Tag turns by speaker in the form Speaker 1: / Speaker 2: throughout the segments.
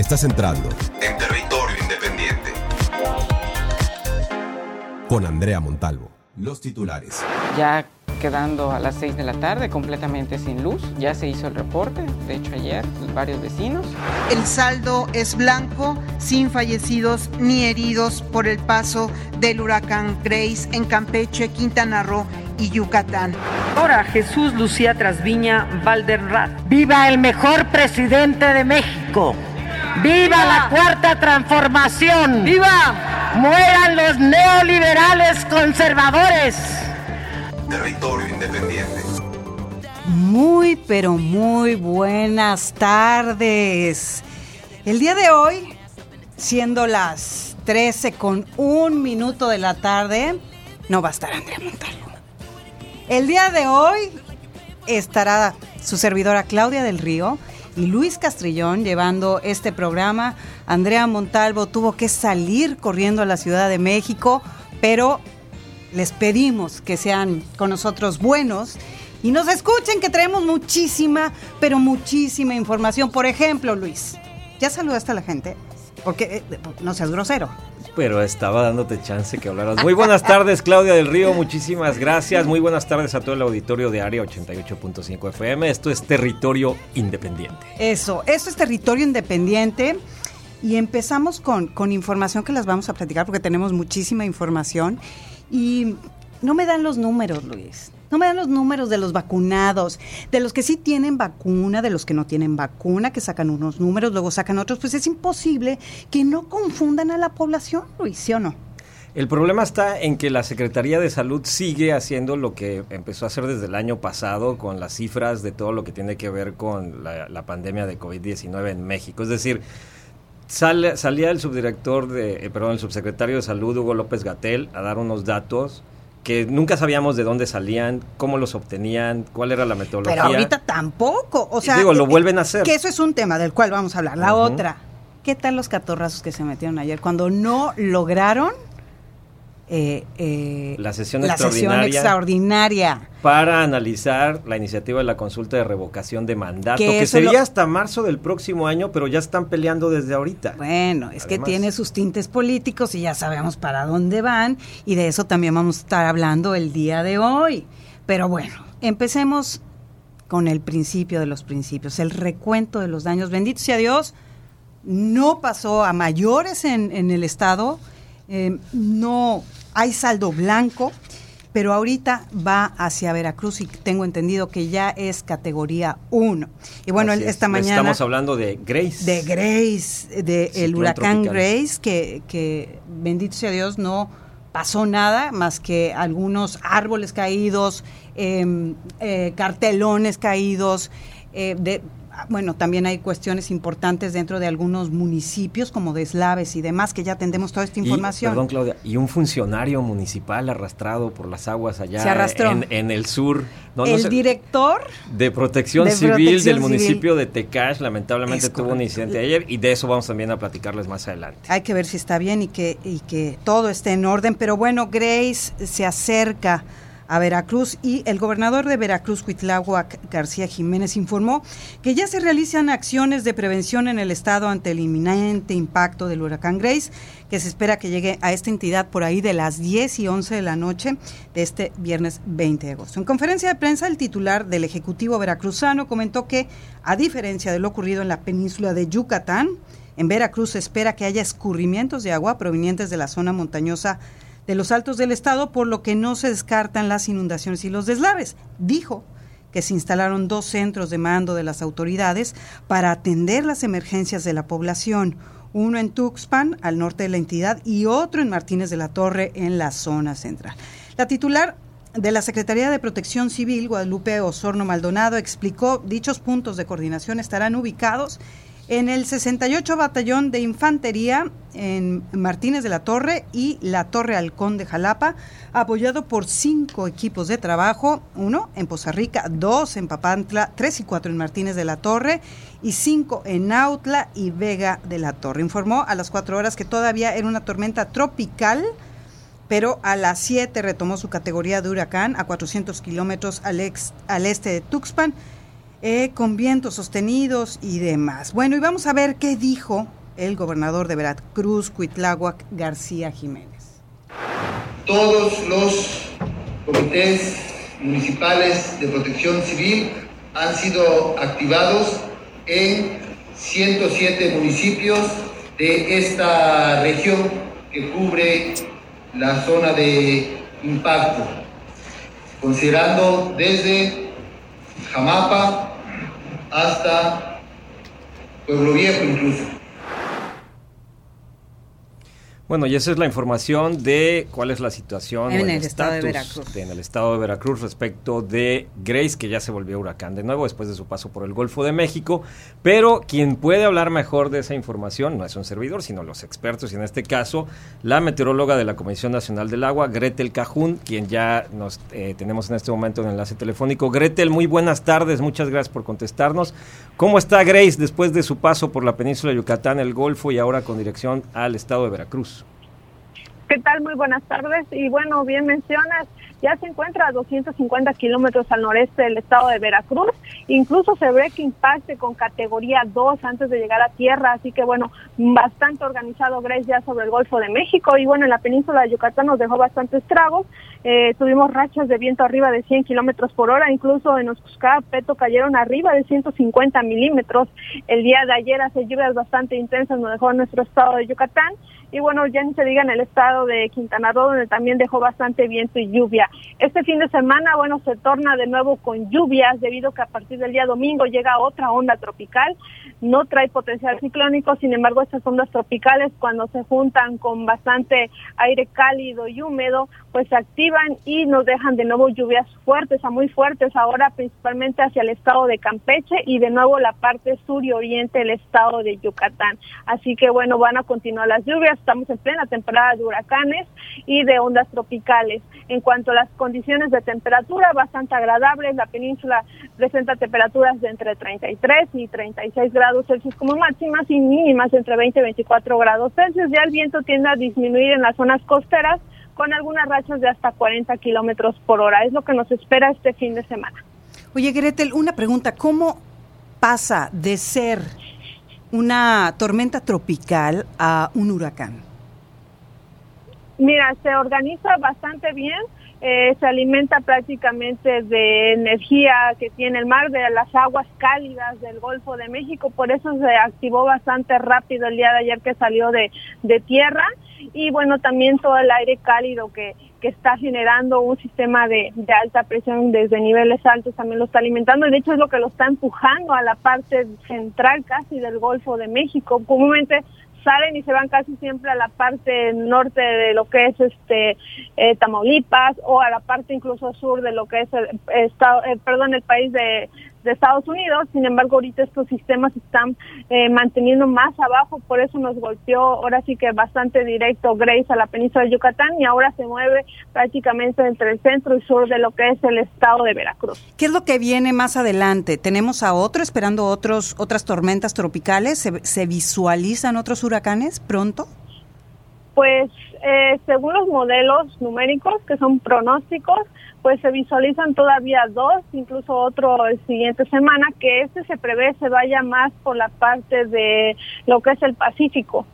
Speaker 1: Estás entrando
Speaker 2: en territorio independiente.
Speaker 1: con Andrea Montalvo. Los titulares.
Speaker 3: ya quedando a las 6 de la tarde completamente sin luz. Ya se hizo el reporte, de hecho ayer, varios vecinos.
Speaker 4: El saldo es blanco, sin fallecidos ni heridos por el paso del huracán Grace en Campeche, Quintana Roo y Yucatán.
Speaker 5: Ahora Jesús Lucía Trasviña Valderrat. ¡Viva el mejor presidente de México! ¡Viva la cuarta transformación! ¡Viva! ¡Mueran los neoliberales conservadores!
Speaker 2: Territorio independiente.
Speaker 6: Muy, pero muy buenas tardes. El día de hoy, siendo las 13 con un minuto de la tarde, no va a estar Andrea Montalvo. El día de hoy estará su servidora Claudia del Río y Luis Castrillón llevando este programa. Andrea Montalvo tuvo que salir corriendo a la Ciudad de México, pero les pedimos que sean con nosotros buenos y nos escuchen que traemos muchísima, pero muchísima información. Por ejemplo, Luis, ¿ya saludaste a la gente? Porque eh, no seas grosero.
Speaker 7: Pero estaba dándote chance que hablaras. Muy buenas tardes, Claudia del Río. Muchísimas gracias. Muy buenas tardes a todo el auditorio de Área 88.5 FM. Esto es Territorio Independiente.
Speaker 6: Eso, esto es territorio independiente. Y empezamos con, con información que las vamos a platicar porque tenemos muchísima información. Y no me dan los números, Luis. No me dan los números de los vacunados, de los que sí tienen vacuna, de los que no tienen vacuna, que sacan unos números, luego sacan otros. Pues es imposible que no confundan a la población, Luis, ¿sí o no?
Speaker 7: El problema está en que la Secretaría de Salud sigue haciendo lo que empezó a hacer desde el año pasado con las cifras de todo lo que tiene que ver con la, pandemia de COVID-19 en México. Es decir, sale- salía el subdirector, de, eh, perdón, el subsecretario de Salud, Hugo López Gatel, a dar unos datos que nunca sabíamos de dónde salían, cómo los obtenían, cuál era la metodología.
Speaker 6: Pero ahorita tampoco. O sea,
Speaker 7: Digo, lo
Speaker 6: eh,
Speaker 7: vuelven a hacer.
Speaker 6: Que eso es un tema del cual vamos a hablar. La otra, ¿qué tal los catorrazos que se metieron ayer cuando no lograron eh, eh,
Speaker 7: La sesión
Speaker 6: la sesión
Speaker 7: extraordinaria. para analizar la iniciativa de la consulta de revocación de mandato,
Speaker 6: Que
Speaker 7: sería
Speaker 6: lo-
Speaker 7: hasta marzo del próximo año, pero ya están peleando desde ahorita.
Speaker 6: Bueno, es que tiene sus tintes políticos y ya sabemos para dónde van y de eso también vamos a estar hablando el día de hoy. Pero bueno, empecemos con el principio de los principios, el recuento de los daños. Bendito sea Dios, no pasó a mayores en, en el Estado, eh, no hay saldo blanco, pero ahorita va hacia Veracruz y tengo entendido que ya es categoría 1. Y bueno,
Speaker 7: Así es.
Speaker 6: esta mañana...
Speaker 7: Estamos hablando de Grace.
Speaker 6: De Grace, de el
Speaker 7: Ciclón
Speaker 6: huracán
Speaker 7: tropical.
Speaker 6: Grace, que, que bendito sea Dios no pasó nada más que algunos árboles caídos, em, eh, cartelones caídos, eh, de, bueno, también hay cuestiones importantes dentro de algunos municipios como de Eslaves y demás, que ya tendemos toda esta
Speaker 7: Y,
Speaker 6: información.
Speaker 7: perdón, Claudia, y un funcionario municipal arrastrado por las aguas allá
Speaker 6: Se arrastró.
Speaker 7: En, en el sur. No, no
Speaker 6: el
Speaker 7: sé,
Speaker 6: director
Speaker 7: de protección
Speaker 6: de
Speaker 7: civil
Speaker 6: Protección
Speaker 7: del
Speaker 6: Civil.
Speaker 7: municipio de Tecash, lamentablemente
Speaker 6: Es
Speaker 7: tuvo un incidente ayer y de eso vamos también a platicarles más adelante.
Speaker 6: Hay que ver si está bien y que, y que todo esté en orden. Pero bueno, Grace se acerca a Veracruz y el gobernador de Veracruz, Cuitláhuac García Jiménez, informó que ya se realizan acciones de prevención en el estado ante el inminente impacto del huracán Grace, que se espera que llegue a esta entidad por ahí de las 10 y 11 de la noche de este viernes 20 de agosto. En conferencia de prensa, el titular del Ejecutivo veracruzano comentó que, a diferencia de lo ocurrido en la península de Yucatán, en Veracruz se espera que haya escurrimientos de agua provenientes de la zona montañosa de los altos del estado, por lo que no se descartan las inundaciones y los deslaves. Dijo que se instalaron dos centros de mando de las autoridades para atender las emergencias de la población, uno en Tuxpan, al norte de la entidad, y otro en Martínez de la Torre, en la zona central. La titular de la Secretaría de Protección Civil, Guadalupe Osorno Maldonado, explicó dichos puntos de coordinación estarán ubicados en el 68 Batallón de Infantería en Martínez de la Torre y la Torre Halcón de Jalapa, apoyado por cinco equipos de trabajo, uno en Poza Rica, dos en Papantla, tres y cuatro en Martínez de la Torre y cinco en Autla y Vega de la Torre. Informó a las cuatro horas que todavía era una tormenta tropical, pero a las 7 retomó su categoría de huracán a 400 kilómetros al, al este de Tuxpan eh, con vientos sostenidos y demás. Bueno, y vamos a ver qué dijo el gobernador de Veracruz, Cuitláhuac García Jiménez.
Speaker 8: Todos los comités municipales de protección civil han sido activados en 107 municipios de esta región que cubre la zona de impacto, considerando desde Jamapa hasta Pueblo Viejo incluso.
Speaker 7: Bueno, y esa es la información de cuál es la situación
Speaker 6: en el, estado de Veracruz.
Speaker 7: en el estado de Veracruz respecto de Grace, que ya se volvió huracán de nuevo después de su paso por el Golfo de México. Pero quien puede hablar mejor de esa información no es un servidor, sino los expertos, y en este caso la meteoróloga de la Comisión Nacional del Agua, Gretel Cajún, quien ya nos eh, tenemos en este momento en enlace telefónico. Gretel, muy buenas tardes, muchas gracias por contestarnos. ¿Cómo está Grace después de su paso por la península de Yucatán, el Golfo y ahora con dirección al estado de Veracruz?
Speaker 9: ¿Qué tal? Muy buenas tardes. Y bueno, bien mencionas, ya se encuentra a 250 kilómetros al noreste del estado de Veracruz. Incluso se ve que impacte con categoría 2 antes de llegar a tierra. Así que bueno, bastante organizado Grace ya sobre el Golfo de México. Y bueno, en la península de Yucatán nos dejó bastantes tragos. Eh, tuvimos rachas de viento arriba de 100 kilómetros por hora. Incluso en Oscusca, Peto cayeron arriba de 150 milímetros. El día de ayer hace lluvias bastante intensas nos dejó nuestro estado de Yucatán. Y bueno, ya ni se diga en el estado de Quintana Roo, donde también dejó bastante viento y lluvia. Este fin de semana, bueno, se torna de nuevo con lluvias, debido que a partir del día domingo llega otra onda tropical. No trae potencial ciclónico, sin embargo, estas ondas tropicales, cuando se juntan con bastante aire cálido y húmedo, pues se activan y nos dejan de nuevo lluvias fuertes a muy fuertes, ahora principalmente hacia el estado de Campeche y de nuevo la parte sur y oriente del estado de Yucatán. Así que bueno, van a continuar las lluvias estamos en plena temporada de huracanes y de ondas tropicales. En cuanto a las condiciones de temperatura, bastante agradables, la península presenta temperaturas de entre 33 y 36 grados Celsius como máximas y mínimas entre 20 y 24 grados Celsius. Ya el viento tiende a disminuir en las zonas costeras con algunas rachas de hasta 40 kilómetros por hora. Es lo que nos espera este fin de semana.
Speaker 6: Oye, Gretel, una pregunta. ¿Cómo pasa de ser una tormenta tropical a un huracán?
Speaker 9: Mira, se organiza bastante bien, eh, se alimenta prácticamente de energía que tiene el mar, de las aguas cálidas del Golfo de México, por eso se activó bastante rápido el día de ayer que salió de, de tierra. Y bueno, también todo el aire cálido que, que está generando un sistema de, de, alta presión desde niveles altos también lo está alimentando. Y de hecho es lo que lo está empujando a la parte central casi del Golfo de México. Comúnmente salen y se van casi siempre a la parte norte de lo que es este eh, Tamaulipas o a la parte incluso sur de lo que es el estado, eh, perdón, el país de, de Estados Unidos. Sin embargo, ahorita estos sistemas están eh, manteniendo más abajo, por eso nos golpeó ahora sí que bastante directo Grace a la península de Yucatán y ahora se mueve prácticamente entre el centro y sur de lo que es el estado de Veracruz.
Speaker 6: ¿Qué es lo que viene más adelante? ¿Tenemos a otro esperando otros otras tormentas tropicales? ¿Se, se visualizan otros huracanes pronto?
Speaker 9: Pues eh, según los modelos numéricos, que son pronósticos, pues se visualizan todavía dos, incluso otro el siguiente semana, que este se prevé se vaya más por la parte de lo que es el Pacífico.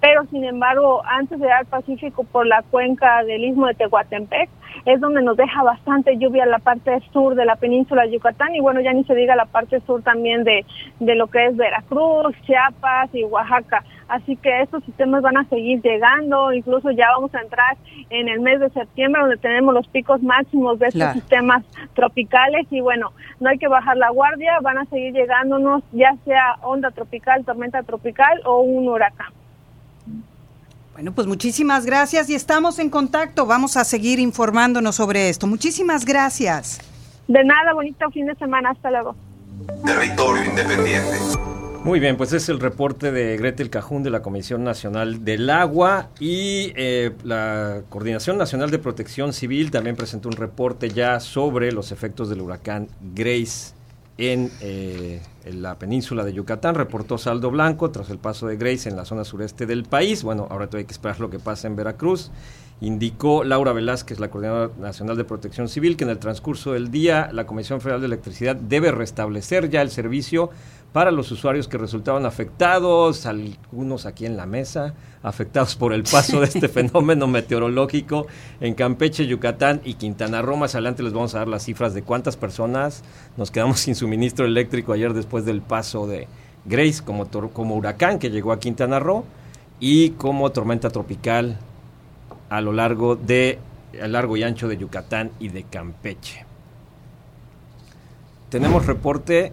Speaker 9: Pero sin embargo, antes de al Pacífico por la cuenca del istmo de Tehuantepec, es donde nos deja bastante lluvia la parte sur de la península de Yucatán. Y bueno, ya ni se diga la parte sur también de, de lo que es Veracruz, Chiapas y Oaxaca. Así que estos sistemas van a seguir llegando, incluso ya vamos a entrar en el mes de septiembre donde tenemos los picos máximos de estos sistemas tropicales. Y bueno, no hay que bajar la guardia, van a seguir llegándonos ya sea onda tropical, tormenta tropical o un huracán.
Speaker 6: Bueno, pues muchísimas gracias y estamos en contacto. Vamos a seguir informándonos sobre esto. Muchísimas gracias.
Speaker 9: De nada, bonito fin de semana. Hasta luego.
Speaker 2: Territorio Independiente.
Speaker 7: Muy bien, pues es el reporte de Gretel Cajún de la Comisión Nacional del Agua y eh, la Coordinación Nacional de Protección Civil también presentó un reporte ya sobre los efectos del huracán Grace en, eh, la península de Yucatán. Reportó saldo blanco tras el paso de Grace en la zona sureste del país. Bueno, ahora todavía que esperar lo que pasa en Veracruz Indicó Laura Velázquez, la Coordinadora Nacional de Protección Civil, que en el transcurso del día la Comisión Federal de Electricidad debe restablecer ya el servicio para los usuarios que resultaban afectados, algunos aquí en la mesa, afectados por el paso de este fenómeno meteorológico en Campeche, Yucatán y Quintana Roo. Más adelante les vamos a dar las cifras de cuántas personas nos quedamos sin suministro eléctrico ayer después del paso de Grace como, como huracán que llegó a Quintana Roo y como tormenta tropical a lo largo de a largo y ancho de Yucatán y de Campeche. Tenemos reporte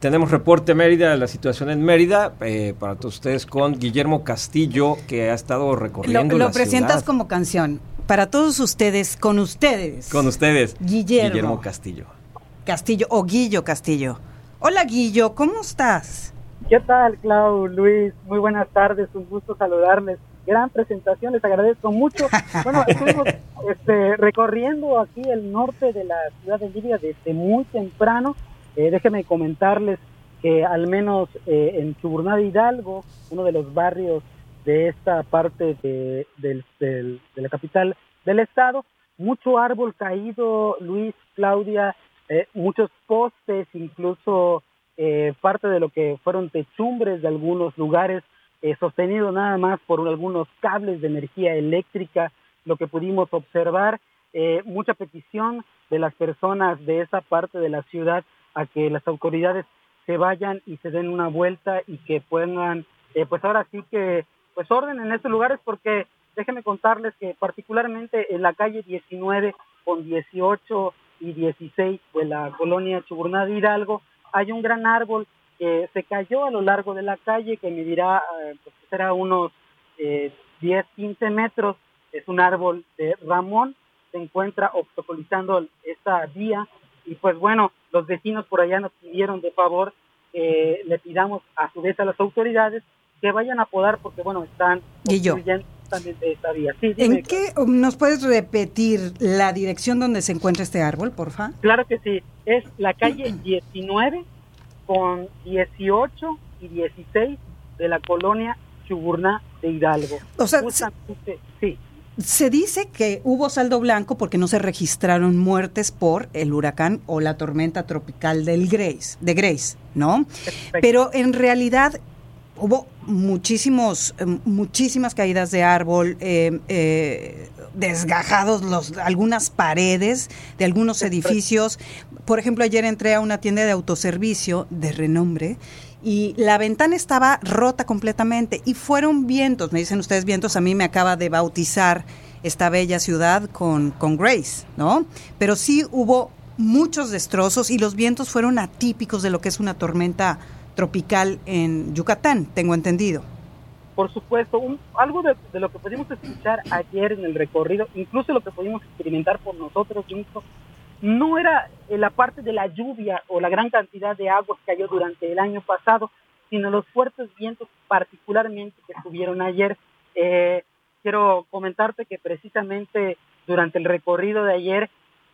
Speaker 7: tenemos reporte Mérida de la situación en Mérida eh, para todos ustedes con Guillermo Castillo que ha estado recorriendo
Speaker 6: lo, lo presentas como canción. Para todos ustedes con ustedes.
Speaker 7: Con ustedes
Speaker 6: Guillermo,
Speaker 7: Guillermo Castillo.
Speaker 6: Castillo o Guillo Castillo. Hola Guillo cómo estás
Speaker 10: qué tal Clau Luis muy buenas tardes un gusto saludarles. Gran presentación, les agradezco mucho. Bueno, estuvimos este, recorriendo aquí el norte de la ciudad de Libia desde muy temprano. Eh, déjenme comentarles que al menos eh, en Chuburná Hidalgo, uno de los barrios de esta parte de, la capital del estado, mucho árbol caído, Luis, Claudia, eh, muchos postes, incluso parte de lo que fueron techumbres de algunos lugares eh, sostenido nada más por algunos cables de energía eléctrica, lo que pudimos observar, eh, mucha petición de las personas de esa parte de la ciudad a que las autoridades se vayan y se den una vuelta y que puedan, eh, pues ahora sí que, pues orden en estos lugares porque déjenme contarles que particularmente en la calle 19 con 18 y 16 de la colonia Chuburná de Hidalgo hay un gran árbol que se cayó a lo largo de la calle, que medirá, eh, pues será unos eh, 10, 15 metros. Es un árbol de Ramón, se encuentra obstaculizando esta vía. Y pues bueno, los vecinos por allá nos pidieron de favor que le pidamos a su vez a las autoridades que vayan a podar porque bueno, están
Speaker 6: construyendo esta vía. ¿En qué nos puedes repetir la dirección donde se encuentra este árbol, porfa?
Speaker 10: Claro que sí, es la calle 19 con 18 y 16 de la colonia Chuburná de Hidalgo.
Speaker 6: O sea, sí. Se dice que hubo saldo blanco porque no se registraron muertes por el huracán o la tormenta tropical del Grace, de Grace, ¿no? Pero en realidad hubo muchísimos, eh, muchísimas caídas de árbol, eh, eh, desgajados los, algunas paredes de algunos edificios. Por ejemplo, ayer entré a una tienda de autoservicio de renombre y la ventana estaba rota completamente y fueron vientos, me dicen ustedes vientos, a mí me acaba de bautizar esta bella ciudad con, con Grace, ¿no? Pero sí hubo muchos destrozos y los vientos fueron atípicos de lo que es una tormenta tropical en Yucatán, tengo entendido
Speaker 10: por supuesto, algo de, lo que pudimos escuchar ayer en el recorrido, incluso lo que pudimos experimentar por nosotros mismos, no era la parte de la lluvia o la gran cantidad de agua que cayó durante el año pasado, sino los fuertes vientos particularmente que estuvieron ayer. Eh, quiero comentarte que precisamente durante el recorrido de ayer,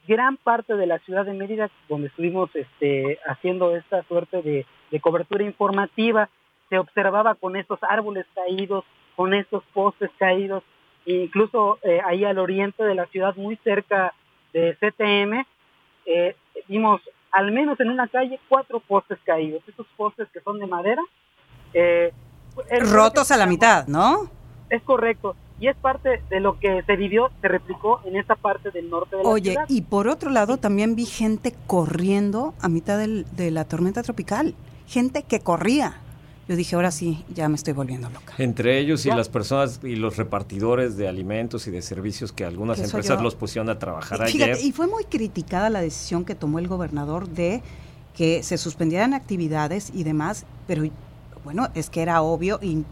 Speaker 10: gran parte de la ciudad de Mérida, donde estuvimos este, haciendo esta suerte de, cobertura informativa, se observaba con estos árboles caídos, con estos postes caídos, incluso eh, ahí al oriente de la ciudad, muy cerca de CTM, eh, vimos al menos en una calle cuatro postes caídos, estos postes que son de madera.
Speaker 6: Eh, Rotos a la mitad, ¿no?
Speaker 10: Es correcto. Y es parte de lo que se vivió, se replicó en esta parte del norte de la
Speaker 6: Oye,
Speaker 10: ciudad.
Speaker 6: y por otro lado también vi gente corriendo a mitad de la tormenta tropical, gente que corría yo dije, ahora sí, ya me estoy volviendo loca.
Speaker 7: Entre ellos y las personas y los repartidores de alimentos y de servicios que algunas empresas los pusieron a trabajar ayer.
Speaker 6: Y fue muy criticada la decisión que tomó el gobernador de que se suspendieran actividades y demás, pero bueno, es que era obvio y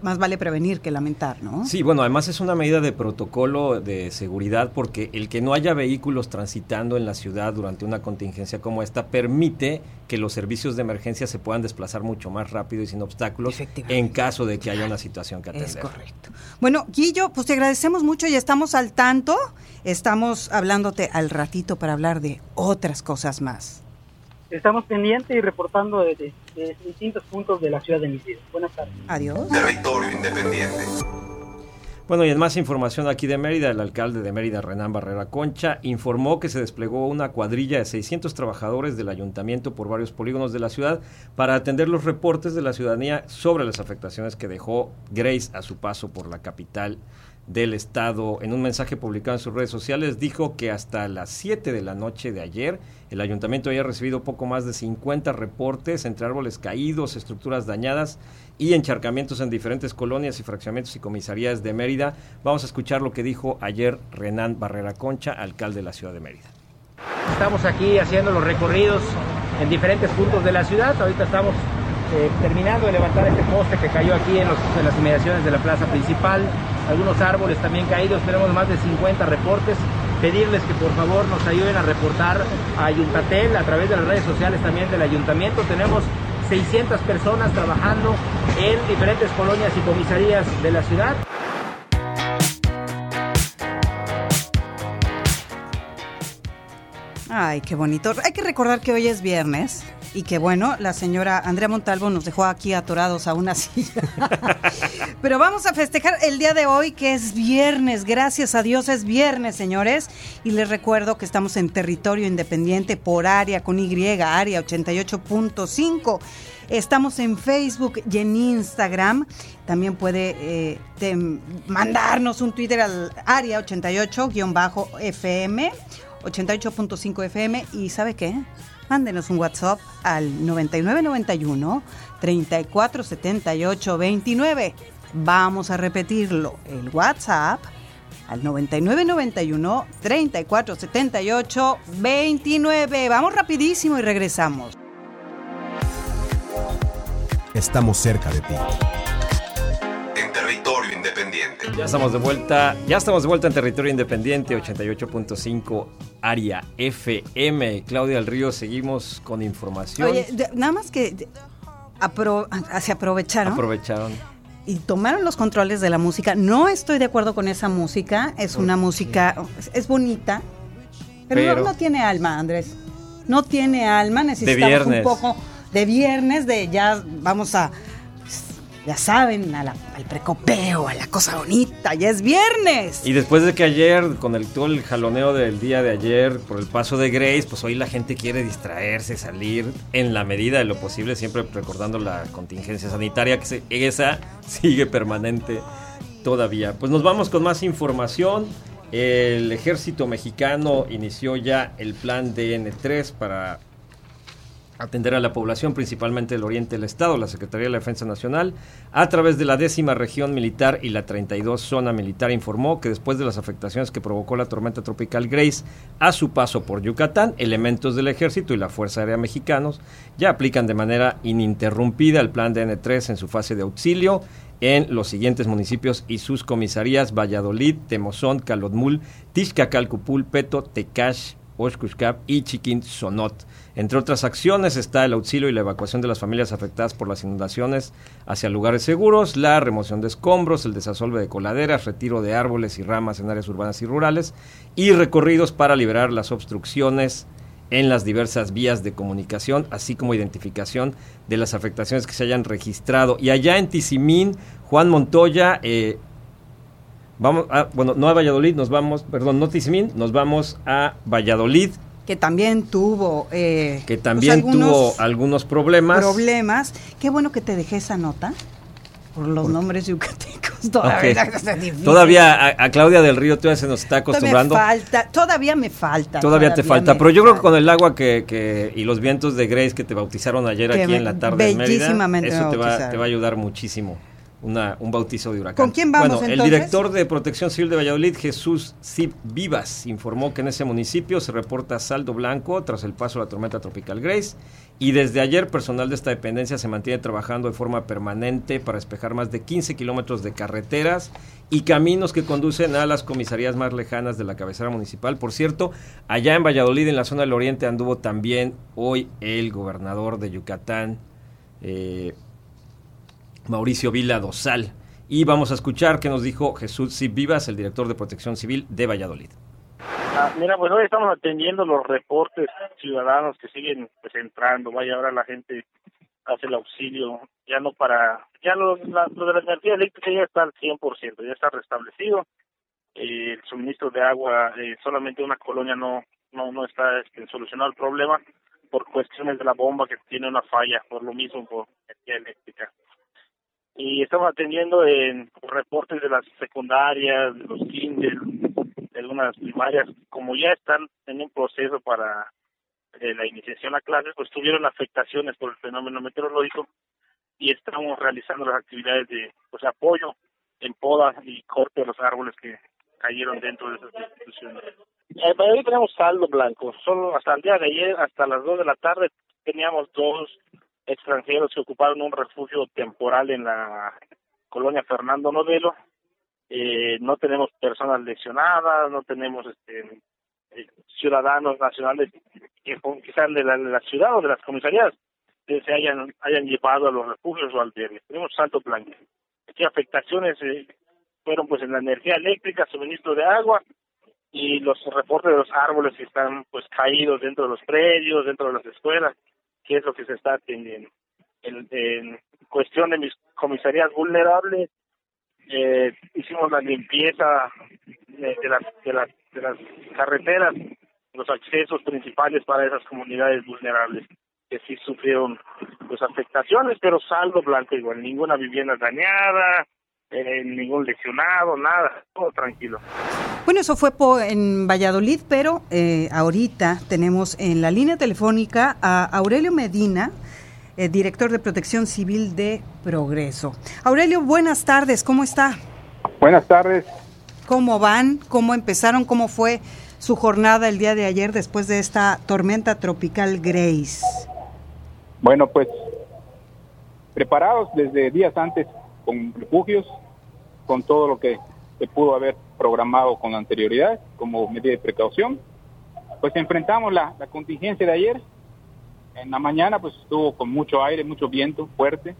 Speaker 6: más vale prevenir que lamentar, ¿no?
Speaker 7: Sí, bueno, además es una medida de protocolo de seguridad porque el que no haya vehículos transitando en la ciudad durante una contingencia como esta permite que los servicios de emergencia se puedan desplazar mucho más rápido y sin obstáculos en caso de que haya una situación que atender.
Speaker 6: Es correcto. Bueno, Guillo, pues te agradecemos mucho y estamos al tanto. Estamos hablándote al ratito para hablar de otras cosas más.
Speaker 10: Estamos pendientes y reportando desde, distintos puntos de la ciudad de Misión. Buenas tardes.
Speaker 6: Adiós.
Speaker 2: Territorio Independiente.
Speaker 7: Bueno, y en más información aquí de Mérida, el alcalde de Mérida, Renán Barrera Concha, informó que se desplegó una cuadrilla de 600 trabajadores del ayuntamiento por varios polígonos de la ciudad para atender los reportes de la ciudadanía sobre las afectaciones que dejó Grace a su paso por la capital del Estado. En un mensaje publicado en sus redes sociales dijo que hasta las 7 de la noche de ayer el ayuntamiento había recibido poco más de 50 reportes entre árboles caídos, estructuras dañadas y encharcamientos en diferentes colonias y fraccionamientos y comisarías de Mérida. Vamos a escuchar lo que dijo ayer Renán Barrera Concha, alcalde de la ciudad de Mérida.
Speaker 11: Estamos aquí haciendo los recorridos en diferentes puntos de la ciudad. Ahorita estamos eh, terminando de levantar este poste que cayó aquí en, en, las inmediaciones de la plaza principal, algunos árboles también caídos, tenemos más de 50 reportes. Pedirles que por favor nos ayuden a reportar a Ayuntatel a través de las redes sociales también del ayuntamiento. Tenemos 600 personas trabajando en diferentes colonias y comisarías de la ciudad.
Speaker 6: Ay, qué bonito. Hay que recordar que hoy es viernes y que bueno, la señora Andrea Montalvo nos dejó aquí atorados a una silla. Pero vamos a festejar el día de hoy que es viernes, gracias a Dios es viernes, señores. Y les recuerdo que estamos en territorio independiente por área con Y, área 88.5. Estamos en Facebook y en Instagram. También puede eh, mandarnos un Twitter al área 88-FM, 88.5 FM. ¿Y sabe qué? Mándenos un WhatsApp al 9991 3478 29. Vamos a repetirlo. El WhatsApp al 9991 3478 29. Vamos rapidísimo y regresamos.
Speaker 1: Estamos cerca de ti.
Speaker 2: En territorio independiente.
Speaker 7: Ya estamos de vuelta, ya estamos de vuelta en territorio independiente 88.5 área FM. Claudia del Río, seguimos con información.
Speaker 6: Oye, de- nada más que de- apro- se aprovecharon
Speaker 7: Aprovecharon.
Speaker 6: y tomaron los controles de la música. No estoy de acuerdo con esa música. Es una música, es, es bonita, pero,
Speaker 7: Pero-
Speaker 6: no, no tiene alma, Andrés. No tiene alma. Necesitamos un poco de viernes, de ya vamos a, ya saben, al precopeo, a la cosa bonita. Ya es viernes.
Speaker 7: Y después de que ayer, con el, todo el jaloneo del día de ayer, por el paso de Grace, pues hoy la gente quiere distraerse, salir en la medida de lo posible, siempre recordando la contingencia sanitaria, que esa sigue permanente todavía. Pues nos vamos con más información. El ejército mexicano inició ya el plan DN3 para atender a la población, principalmente del oriente del estado, la Secretaría de la Defensa Nacional, a través de la décima región militar y la 32 zona militar, informó que después de las afectaciones que provocó la tormenta tropical Grace a su paso por Yucatán, elementos del ejército y la Fuerza Aérea Mexicanos ya aplican de manera ininterrumpida el plan DN3 en su fase de auxilio en los siguientes municipios y sus comisarías Valladolid, Temozón, Calotmul, Tixcacalcupul, Peto, Tecash, Oshkushkap y Chiquín Sonot. Entre otras acciones está el auxilio y la evacuación de las familias afectadas por las inundaciones hacia lugares seguros, la remoción de escombros, el desasolve de coladeras, retiro de árboles y ramas en áreas urbanas y rurales y recorridos para liberar las obstrucciones en las diversas vías de comunicación, así como identificación de las afectaciones que se hayan registrado. Y allá en Tizimín, Juan Montoya, eh, vamos a, bueno, no a Valladolid, nos vamos, perdón, no Tizimín, nos vamos a Valladolid,
Speaker 6: que también tuvo eh,
Speaker 7: que
Speaker 6: pues,
Speaker 7: también
Speaker 6: algunos
Speaker 7: tuvo algunos problemas.
Speaker 6: problemas. Qué bueno que te dejé esa nota por los nombres yucatecos. Todavía.
Speaker 7: Todavía a, a Claudia del Río todavía se nos está
Speaker 6: Todavía
Speaker 7: acostumbrando.
Speaker 6: falta, todavía me falta.
Speaker 7: Todavía te falta, pero yo creo que con el agua que, que y los vientos de Grace que te bautizaron ayer
Speaker 6: Que
Speaker 7: aquí en la tarde en Mérida,
Speaker 6: bellísimamente me
Speaker 7: eso te va, te va a ayudar muchísimo. Una, un bautizo de huracán.
Speaker 6: ¿Con quién vamos,
Speaker 7: Bueno, el director de Protección Civil de Valladolid, Jesús Cip Vivas, informó que en ese municipio se reporta saldo blanco tras el paso de la tormenta tropical Grace y desde ayer personal de esta dependencia se mantiene trabajando de forma permanente para despejar más de 15 kilómetros de carreteras y caminos que conducen a las comisarías más lejanas de la cabecera municipal. Por cierto, allá en Valladolid, en la zona del oriente, anduvo también hoy el gobernador de Yucatán, eh, Mauricio Vila Dosal. Y vamos a escuchar qué nos dijo Jesús Vivas, el director de Protección Civil de Valladolid.
Speaker 12: Ah, mira, pues hoy estamos atendiendo los reportes ciudadanos que siguen pues entrando. Vaya, ahora la gente hace el auxilio, ya no para, ya lo, la, de la energía eléctrica ya está al 100%, ya está restablecido, eh, el suministro de agua, eh, solamente una colonia no, no, no está este, solucionado el problema por cuestiones de la bomba que tiene una falla, por lo mismo por energía eléctrica. Y estamos atendiendo en reportes de las secundarias, de los kinder, de algunas primarias, como ya están en un proceso para eh, la iniciación a clases, pues tuvieron afectaciones por el fenómeno meteorológico y estamos realizando las actividades de pues, apoyo en poda y corte de los árboles que cayeron dentro de esas instituciones. Eh, para hoy tenemos saldo blanco. Solo hasta el día de ayer, hasta las 2 de la tarde, teníamos dos extranjeros que ocuparon un refugio temporal en la colonia Fernando Novelo. Eh, no tenemos personas lesionadas, no tenemos este, eh, ciudadanos nacionales que sean de la, de la ciudad o de las comisarías se hayan llevado a los refugios o albergues. Tenemos saldo blanco. Aquí afectaciones eh, fueron pues en la energía eléctrica, suministro de agua y los reportes de los árboles que están pues caídos dentro de los predios, dentro de las escuelas, que es lo que se está atendiendo. En, en cuestión de mis comisarías vulnerables, eh, hicimos la limpieza de, de, las, de, las, de las carreteras, los accesos principales para esas comunidades vulnerables que sí sufrieron pues afectaciones, pero saldo blanco igual, ninguna vivienda dañada, eh, ningún lesionado, nada, todo tranquilo.
Speaker 6: Bueno, eso fue en Valladolid, pero eh, ahorita tenemos en la línea telefónica a Aurelio Medina, eh, director de Protección Civil de Progreso. Aurelio, buenas tardes, ¿cómo está?
Speaker 13: Buenas tardes.
Speaker 6: ¿Cómo van? ¿Cómo empezaron? ¿Cómo fue su jornada el día de ayer después de esta tormenta tropical Grace?
Speaker 13: Bueno, pues preparados desde días antes con refugios, con todo lo que se pudo haber programado con anterioridad como medida de precaución. Pues enfrentamos la, la contingencia de ayer. En la mañana pues estuvo con mucho aire, mucho viento fuerte,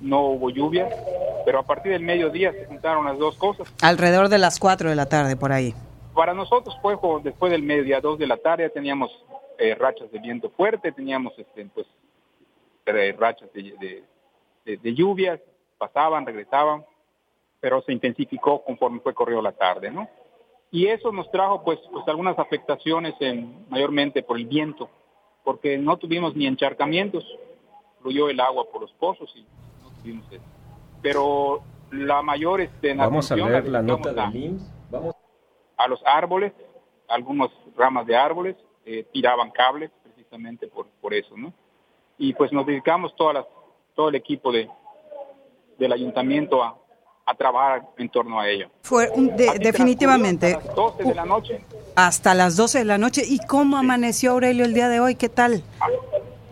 Speaker 13: no hubo lluvia, pero a partir del mediodía se juntaron las dos cosas.
Speaker 6: Alrededor de las 4 de la tarde, por ahí.
Speaker 13: Para nosotros fue después del mediodía, 2 de la tarde, teníamos eh, rachas de viento fuerte, teníamos este, pues eh, rachas de, de, de, de lluvias, pasaban, regresaban, pero se intensificó conforme fue corrido la tarde, ¿no? Y eso nos trajo pues, pues algunas afectaciones en, mayormente por el viento, porque no tuvimos ni encharcamientos, fluyó el agua por los pozos y no tuvimos eso. Pero la mayor este,
Speaker 7: Vamos a leer la, nota de IMSS. Vamos.
Speaker 13: A los árboles, algunas ramas de árboles eh, tiraban cables precisamente por, por eso, ¿no? Y pues nos dedicamos todas las, todo el equipo de, del ayuntamiento a, a trabajar en torno a ello.
Speaker 6: Fue de, definitivamente.
Speaker 13: Hasta las 12 de la noche.
Speaker 6: Hasta las 12 de la noche. ¿Y cómo amaneció Aurelio el día de hoy? ¿Qué tal?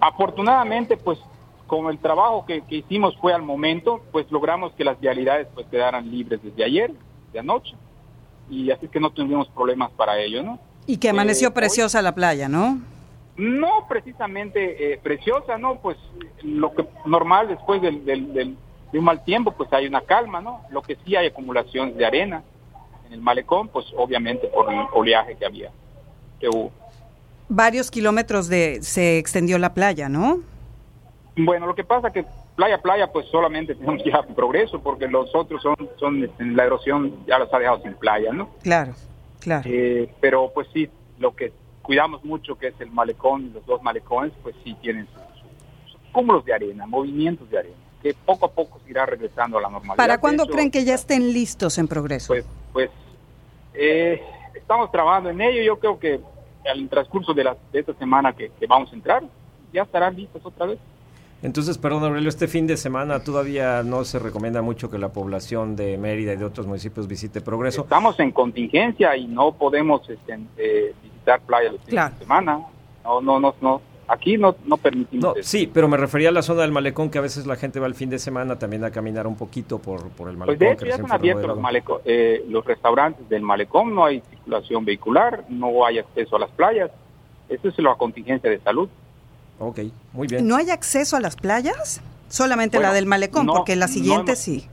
Speaker 13: Afortunadamente, pues como el trabajo que, que, hicimos fue al momento, pues logramos que las vialidades pues quedaran libres desde ayer, de anoche. Y así que no tuvimos problemas para ello, ¿no?
Speaker 6: Y que amaneció eh, preciosa hoy, la playa, ¿no?
Speaker 13: No precisamente eh, preciosa, ¿no? Pues lo que normal después del, del, del de un mal tiempo, pues hay una calma, ¿no? Lo que sí hay acumulación de arena en el malecón, pues obviamente por el oleaje que había, que hubo.
Speaker 6: Varios kilómetros de se extendió la playa, ¿no?
Speaker 13: Bueno, lo que pasa que playa playa, pues solamente tenemos ya progreso, porque los otros son, son en la erosión ya los ha dejado sin playa, ¿no?
Speaker 6: Claro, claro.
Speaker 13: Eh, pero pues sí, lo que cuidamos mucho que es el malecón, los dos malecones, pues sí tienen sus, sus cúmulos de arena, movimientos de arena que poco a poco se irá regresando a la normalidad.
Speaker 6: ¿Para cuándo creen que ya estén listos en progreso?
Speaker 13: Pues, pues eh, estamos trabajando en ello. Yo creo que al transcurso de, la, de esta semana que, que, vamos a entrar, ya estarán listos otra vez.
Speaker 7: Entonces, perdón Aurelio, este fin de semana todavía no se recomienda mucho que la población de Mérida y de otros municipios visite Progreso.
Speaker 13: Estamos en contingencia y no podemos este, eh, visitar playa los fines claro. de semana. No, no, no, no, Aquí no, no permitimos
Speaker 7: no, Sí, pero me refería a la zona del malecón, que a veces la gente va el fin de semana también a caminar un poquito por, por el malecón.
Speaker 13: Pues de hecho ya están abiertos los, malecón, eh, los restaurantes del malecón, no hay circulación vehicular, no hay acceso a las playas. Eso es la contingencia de salud.
Speaker 7: Ok, muy bien.
Speaker 6: ¿No hay acceso a las playas? Solamente bueno, la del malecón, no, porque la siguiente
Speaker 13: no hemos,
Speaker 6: sí.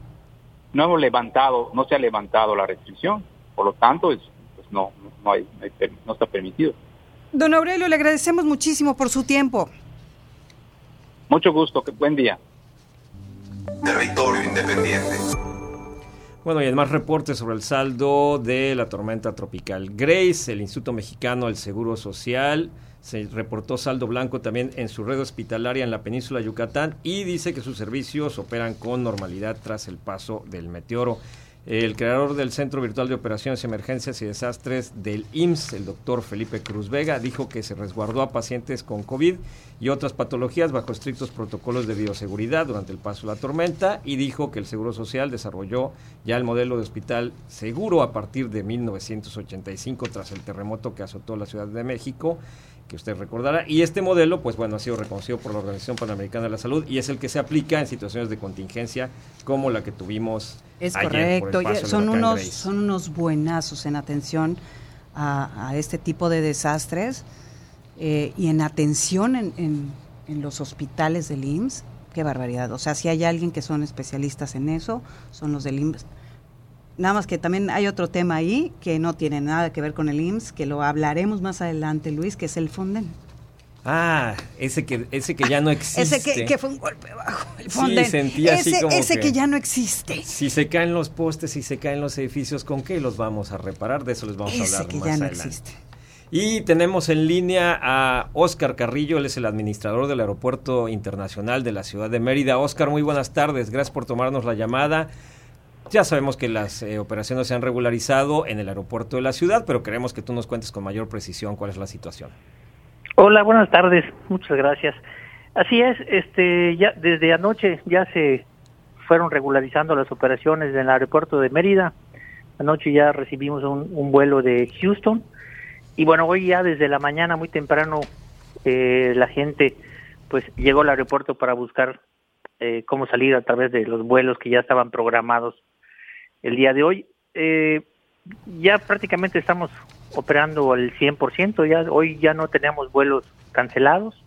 Speaker 13: No hemos levantado, no se ha levantado la restricción, por lo tanto, es, pues no, no, hay, no está permitido.
Speaker 6: Don Aurelio, le agradecemos muchísimo por su tiempo.
Speaker 13: Mucho gusto, que buen día.
Speaker 2: Territorio Independiente.
Speaker 7: Bueno, y en más reportes sobre el saldo de la tormenta tropical Grace, el Instituto Mexicano del Seguro Social se reportó saldo blanco también en su red hospitalaria en la península de Yucatán y dice que sus servicios operan con normalidad tras el paso del meteoro. El creador del Centro Virtual de Operaciones, Emergencias y Desastres del IMSS, el doctor Felipe Cruz Vega, dijo que se resguardó a pacientes con COVID y otras patologías bajo estrictos protocolos de bioseguridad durante el paso de la tormenta y dijo que el Seguro Social desarrolló ya el modelo de hospital seguro a partir de 1985 tras el terremoto que azotó la Ciudad de México que usted recordará. Y este modelo, pues bueno, ha sido reconocido por la Organización Panamericana de la Salud y es el que se aplica en situaciones de contingencia como la que tuvimos
Speaker 6: es
Speaker 7: ayer
Speaker 6: correcto, son unos, son unos buenazos en atención a, este tipo de desastres eh, y en atención en, en, los hospitales del IMSS. Qué barbaridad. O sea, si hay alguien que son especialistas en eso, son los del IMSS. Nada más que también hay otro tema ahí que no tiene nada que ver con el IMSS, que lo hablaremos más adelante, Luis, que es el Fonden.
Speaker 7: Ah, ese que, ese que ya no existe.
Speaker 6: ese que, fue un golpe bajo, el Fonden.
Speaker 7: Sí, sentía
Speaker 6: ese,
Speaker 7: así como
Speaker 6: ese que, ya no existe.
Speaker 7: Si se caen los postes, si se caen los edificios, ¿con qué los vamos a reparar? De eso les vamos a hablar
Speaker 6: que
Speaker 7: más
Speaker 6: ya no
Speaker 7: adelante.
Speaker 6: existe.
Speaker 7: Y tenemos en línea a Óscar Carrillo, él es el administrador del Aeropuerto Internacional de la Ciudad de Mérida. Óscar, muy buenas tardes, gracias por tomarnos la llamada. Ya sabemos que las eh, operaciones se han regularizado en el aeropuerto de la ciudad, pero queremos que tú nos cuentes con mayor precisión cuál es la situación.
Speaker 14: Hola, buenas tardes. Muchas gracias. Así es, este ya desde anoche ya se fueron regularizando las operaciones en el aeropuerto de Mérida. Anoche ya recibimos un, vuelo de Houston y bueno, hoy ya desde la mañana muy temprano eh, la gente pues llegó al aeropuerto para buscar eh, cómo salir a través de los vuelos que ya estaban programados el día de hoy. Eh, ya prácticamente estamos operando al 100%, ya hoy ya no tenemos vuelos cancelados.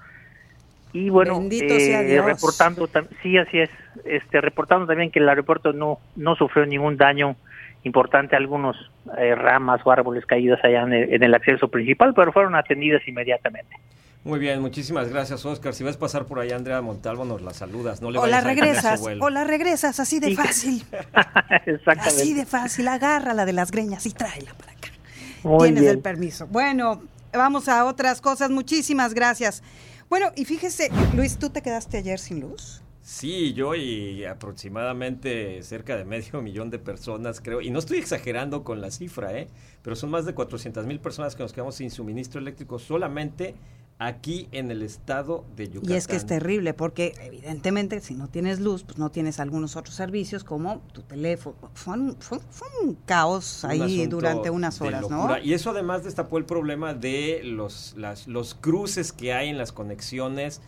Speaker 14: Y bueno, eh, reportando, sí, así es, este, reportando también que el aeropuerto no, no sufrió ningún daño importante, algunos eh, ramas o árboles caídos allá en el, en el acceso principal, pero fueron atendidas inmediatamente.
Speaker 7: Muy bien, muchísimas gracias, Oscar. Si vas a pasar por ahí, Andrea Montalvo, nos la saludas. No le
Speaker 6: o
Speaker 7: la
Speaker 6: regresas, o la regresas, así de fácil.
Speaker 14: Exactamente.
Speaker 6: Así de fácil, agárrala de las greñas y tráela para acá.
Speaker 14: Muy
Speaker 6: Tienes
Speaker 14: bien.
Speaker 6: el permiso. Bueno, vamos a otras cosas. Muchísimas gracias. Bueno, y fíjese, Luis, ¿tú te quedaste ayer sin luz?
Speaker 7: Sí, yo y aproximadamente cerca de medio millón de personas, creo, y no estoy exagerando con la cifra, ¿eh? pero son más de 400 mil personas que nos quedamos sin suministro eléctrico solamente aquí en el estado de Yucatán.
Speaker 6: Y es que es terrible, porque evidentemente si no tienes luz, pues no tienes algunos otros servicios como tu teléfono. Fue un, fue, fue un caos
Speaker 7: Un
Speaker 6: ahí durante unas horas, ¿no?
Speaker 7: Y eso además destapó el problema de los, las, los cruces que hay en las conexiones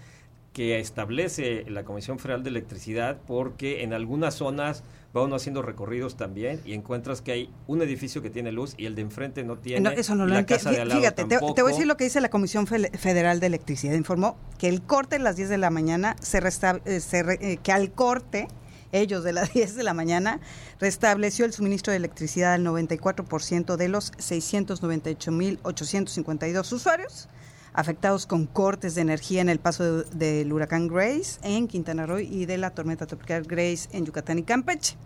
Speaker 7: que establece la Comisión Federal de Electricidad, porque en algunas zonas va uno haciendo recorridos también y encuentras que hay un edificio que tiene luz y el de enfrente no tiene.
Speaker 6: No, eso no
Speaker 7: y
Speaker 6: lo
Speaker 7: la
Speaker 6: entiendo.
Speaker 7: casa de al lado
Speaker 6: Fíjate, te, te voy a decir lo que dice la Comisión Fe- Federal de Electricidad. Informó que el corte a las 10 de la mañana, se, resta- eh, se re- eh, que al corte, ellos de las 10 de la mañana, restableció el suministro de electricidad al 94% de los 698.852 usuarios afectados con cortes de energía en el paso de- del huracán Grace en Quintana Roo y de la tormenta tropical Grace en Yucatán y Campeche.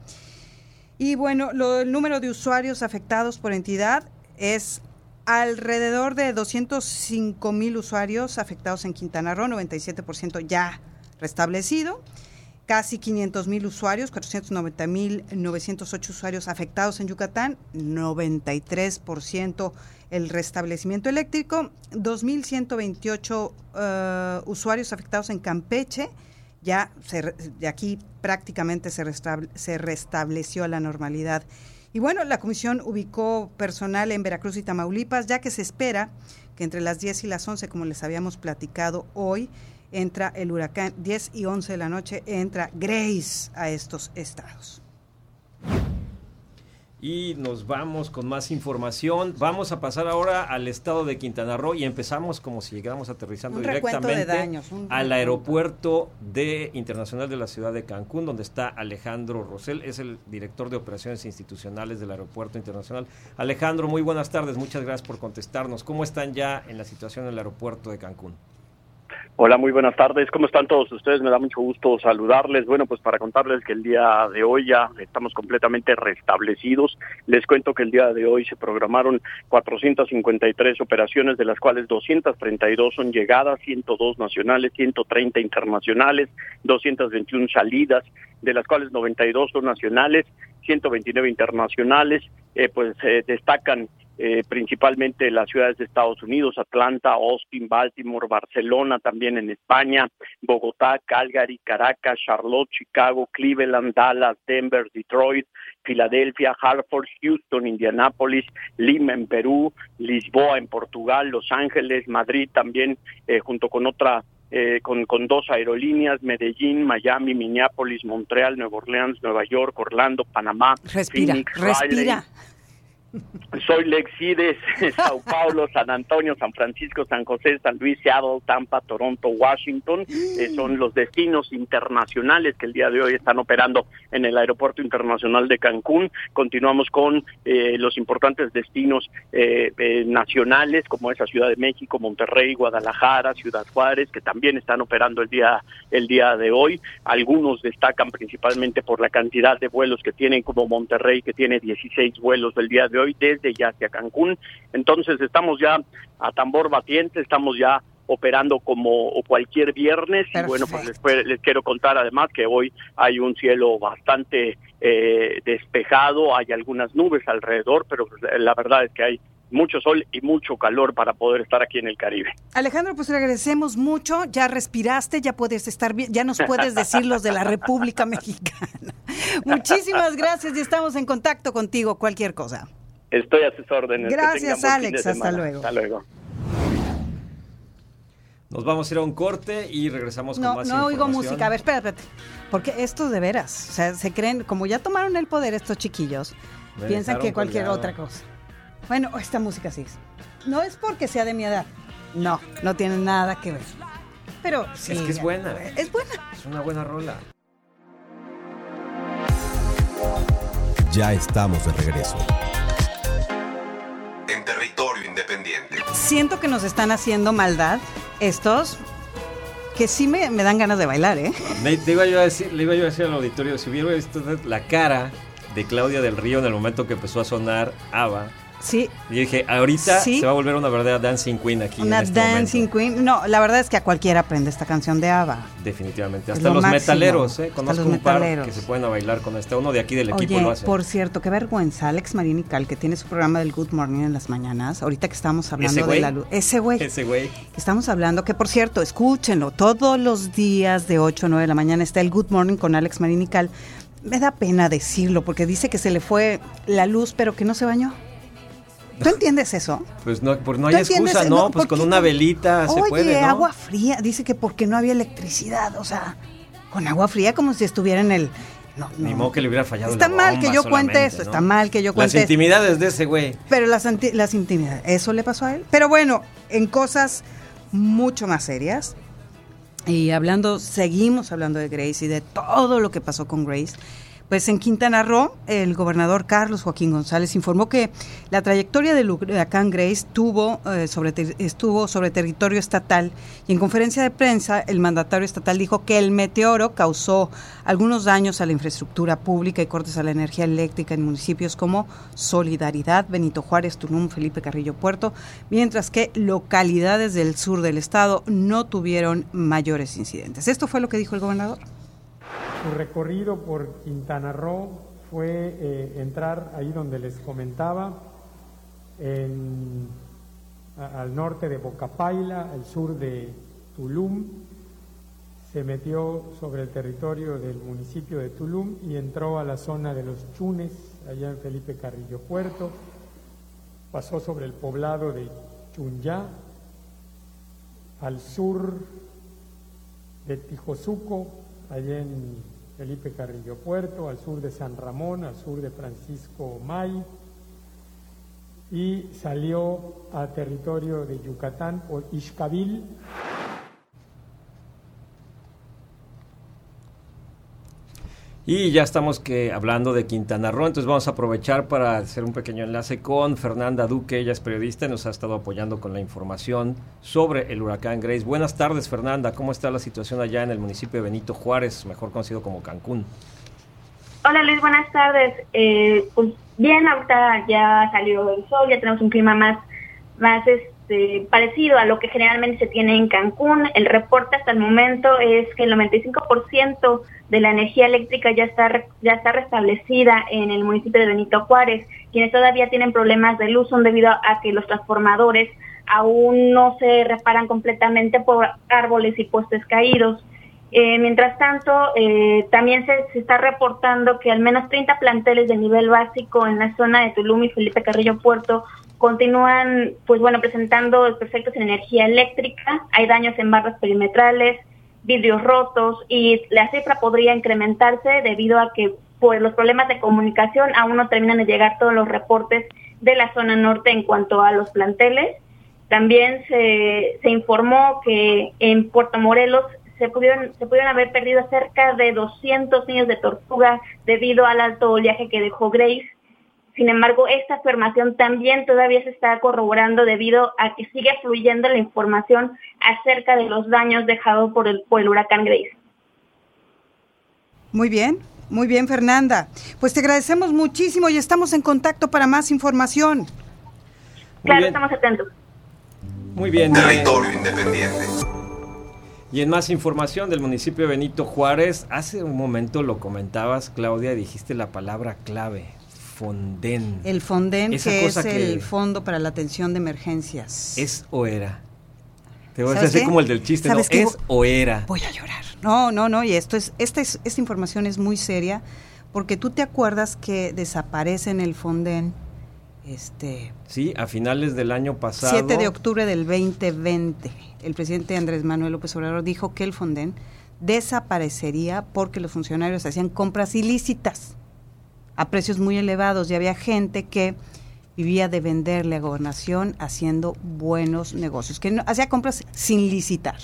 Speaker 6: Y bueno, lo- el número de usuarios afectados por entidad es alrededor de 205 mil usuarios afectados en Quintana Roo, 97% ya restablecido. Casi 500 mil usuarios, 490 mil 908 usuarios afectados en Yucatán, 93% el restablecimiento eléctrico, 2.128 eh, usuarios afectados en Campeche, ya se de aquí prácticamente se, restable- se restableció la normalidad. Y bueno, la comisión ubicó personal en Veracruz y Tamaulipas, ya que se espera que entre las 10 y las 11, como les habíamos platicado hoy, entra el huracán, 10 y 11 de la noche, entra Grace a estos estados.
Speaker 7: Y nos vamos con más información. Vamos a pasar ahora al estado de Quintana Roo y empezamos como si llegáramos aterrizando
Speaker 6: Un recuento de
Speaker 7: directamente
Speaker 6: daños,
Speaker 7: al aeropuerto de internacional de la ciudad de Cancún, donde está Alejandro Rosell, es el director de operaciones institucionales del aeropuerto internacional. Alejandro, muy buenas tardes, muchas gracias por contestarnos. ¿Cómo están ya en la situación en el aeropuerto de Cancún?
Speaker 15: Hola, muy buenas tardes. ¿Cómo están todos ustedes? Me da mucho gusto saludarles. Bueno, pues para contarles que el día de hoy ya estamos completamente restablecidos. Les cuento que el día de hoy se programaron 453 operaciones, de las cuales 232 son llegadas, 102 nacionales, 130 internacionales, 221 salidas, de las cuales 92 son nacionales, 129 internacionales. Eh, pues eh, destacan eh, principalmente las ciudades de Estados Unidos, Atlanta, Austin, Baltimore, Barcelona, también en España, Bogotá, Calgary, Caracas, Charlotte, Chicago, Cleveland, Dallas, Denver, Detroit, Filadelfia, Hartford, Houston, Indianápolis, Lima en Perú, Lisboa en Portugal, Los Ángeles, Madrid también, eh, junto con otra eh, con, con dos aerolíneas, Medellín, Miami, Minneapolis, Montreal, Nueva Orleans, Nueva York, Orlando, Panamá,
Speaker 6: Respira,
Speaker 15: Phoenix,
Speaker 6: respira.
Speaker 15: Soy Lexides, Sao Paulo, San Antonio, San Francisco, San José, San Luis, Seattle, Tampa, Toronto, Washington. Eh, son los destinos internacionales que el día de hoy están operando en el Aeropuerto Internacional de Cancún. Continuamos con eh, los importantes destinos eh, eh, nacionales como esa Ciudad de México, Monterrey, Guadalajara, Ciudad Juárez, que también están operando el día el día de hoy. Algunos destacan principalmente por la cantidad de vuelos que tienen, como Monterrey, que tiene 16 vuelos del día de hoy desde ya hacia Cancún. Entonces estamos ya a tambor batiente, estamos ya operando como cualquier viernes y bueno pues les, les quiero contar además que hoy hay un cielo bastante eh, despejado hay algunas nubes alrededor pero la verdad es que hay mucho sol y mucho calor para poder estar aquí en el Caribe
Speaker 6: Alejandro, pues le agradecemos mucho. Ya respiraste, ya puedes estar bien, ya nos puedes decir los de la República Mexicana. Muchísimas gracias y estamos en contacto contigo, cualquier cosa.
Speaker 15: Estoy a sus órdenes
Speaker 6: Gracias, Alex. Hasta luego.
Speaker 15: hasta luego
Speaker 7: Nos vamos a ir a un corte y regresamos con
Speaker 6: No,
Speaker 7: más
Speaker 6: no oigo música. A ver, espérate, espérate. Porque esto de veras, o sea, se creen, como ya tomaron el poder estos chiquillos,
Speaker 7: Me
Speaker 6: piensan que cualquier
Speaker 7: colgado.
Speaker 6: otra cosa. Bueno, esta música sí. es. No es porque sea de mi edad. No, no tiene nada que ver. Pero sí.
Speaker 7: es que es buena.
Speaker 6: Es buena.
Speaker 7: Es una buena rola.
Speaker 1: Ya estamos de regreso.
Speaker 2: En territorio independiente.
Speaker 6: Siento que nos están haciendo maldad estos que sí me, me dan ganas de bailar, ¿eh?
Speaker 7: Me- te iba yo a decir, le iba yo a decir al auditorio, si hubiera visto la cara de Claudia del Río en el momento que empezó a sonar ABBA,
Speaker 6: Sí,
Speaker 7: y dije, ahorita
Speaker 6: Sí.
Speaker 7: se va a volver una verdadera dancing queen aquí
Speaker 6: una
Speaker 7: en este
Speaker 6: dancing queen. No, la verdad es que a cualquiera aprende esta canción de ABBA.
Speaker 7: Definitivamente. Hasta
Speaker 6: lo
Speaker 7: los
Speaker 6: máximo.
Speaker 7: metaleros, ¿eh? Conozco
Speaker 6: los
Speaker 7: un par
Speaker 6: metaleros.
Speaker 7: que se pueden a bailar con este. Uno de aquí del equipo
Speaker 6: Oye,
Speaker 7: lo hace.
Speaker 6: por cierto, qué vergüenza, Alex Marinical, que tiene su programa del Good Morning en las mañanas, ahorita que estamos hablando
Speaker 7: ¿Ese
Speaker 6: de la luz. Ese güey.
Speaker 7: Ese güey.
Speaker 6: estamos hablando, que por cierto, escúchenlo, todos los días de 8 a 9 de la mañana está el Good Morning con Alex Marinical. Me da pena decirlo porque dice que se le fue la luz, pero que no se bañó. ¿Tú entiendes eso?
Speaker 7: Pues no, pues no
Speaker 6: ¿Tú
Speaker 7: hay excusa, ¿no? Pues
Speaker 6: ¿por
Speaker 7: con una velita se puede, ¿no?
Speaker 6: agua fría. Dice que porque no había electricidad, o sea, con agua fría como si estuviera en el... No,
Speaker 7: Ni
Speaker 6: no.
Speaker 7: modo que le hubiera fallado
Speaker 6: Está
Speaker 7: la
Speaker 6: mal que yo cuente eso, está mal que yo
Speaker 7: Las
Speaker 6: cuente eso.
Speaker 7: intimidades de ese güey.
Speaker 6: Pero las, las intimidades, eso le pasó a él. Pero bueno, en cosas mucho más serias. Y hablando, seguimos hablando de Grace y de todo lo que pasó con Grace. Pues en Quintana Roo, el gobernador Carlos Joaquín González informó que la trayectoria del huracán Grace tuvo, eh, sobre estuvo sobre territorio estatal y en conferencia de prensa el mandatario estatal dijo que el meteoro causó algunos daños a la infraestructura pública y cortes a la energía eléctrica en municipios como Solidaridad, Benito Juárez, Tulum, Felipe Carrillo Puerto, mientras que localidades del sur del estado no tuvieron mayores incidentes. Esto fue lo que dijo el gobernador.
Speaker 16: Su recorrido por Quintana Roo fue eh, entrar ahí donde les comentaba, en- al norte de Bocapaila, al sur de Tulum, se metió sobre el territorio del municipio de Tulum y entró a la zona de los Chunes, allá en Felipe Carrillo Puerto, pasó sobre el poblado de Chunyá, al sur de Tijosuco, allá en Felipe Carrillo Puerto, al sur de San Ramón, al sur de Francisco May, y salió a territorio de Yucatán por Ixcabil.
Speaker 7: Y ya estamos que hablando de Quintana Roo, entonces vamos a aprovechar para hacer un pequeño enlace con Fernanda Duque, ella es periodista y nos ha estado apoyando con la información sobre el huracán Grace. Buenas tardes Fernanda, ¿cómo está la situación allá en el municipio de Benito Juárez, mejor conocido como Cancún?
Speaker 17: Hola Luis, buenas tardes. Eh, pues bien, ahorita ya salió el sol, ya tenemos un clima más, más este, parecido a lo que generalmente se tiene en Cancún. El reporte hasta el momento es que el 95% de la energía eléctrica ya está, ya está restablecida en el municipio de Benito Juárez. Quienes todavía tienen problemas de luz son debido a que los transformadores aún no se reparan completamente por árboles y postes caídos. Eh, mientras tanto, eh, también se, se, está reportando que al menos 30 planteles de nivel básico en la zona de Tulum y Felipe Carrillo Puerto continúan, pues bueno, presentando defectos en energía eléctrica. Hay daños en barras perimetrales, vidrios rotos y la cifra podría incrementarse debido a que pues los problemas de comunicación aún no terminan de llegar todos los reportes de la zona norte en cuanto a los planteles. También se, se informó que en Puerto Morelos se pudieron, se pudieron haber perdido cerca de 200 niños de tortuga debido al alto oleaje que dejó Grace. Sin embargo, esta afirmación también todavía se está corroborando debido a que sigue fluyendo la información acerca de los daños dejados por el, por el huracán Grace.
Speaker 6: Muy bien, muy bien, Fernanda. Pues te agradecemos muchísimo y estamos en contacto para más información.
Speaker 17: claro, estamos atentos.
Speaker 7: Muy bien.
Speaker 2: Territorio independiente.
Speaker 7: Y en más información del municipio de Benito Juárez, hace un momento lo comentabas, Claudia, dijiste la palabra clave, Fonden.
Speaker 6: El Fonden, que es el Fondo para la Atención de Emergencias.
Speaker 7: ¿Es o era? Te voy a decir como el del chiste, ¿no? ¿Es o era?
Speaker 6: Voy a llorar. No, no, no, y esto es, esta, es, esta información es muy seria, porque tú te acuerdas que desaparece en el Fonden este,
Speaker 7: sí, a finales del año pasado.
Speaker 6: 7 de octubre del 2020, el presidente Andrés Manuel López Obrador dijo que el Fonden desaparecería porque los funcionarios hacían compras ilícitas a precios muy elevados y había gente que vivía de venderle a gobernación haciendo buenos negocios, que no, hacía compras sin licitar.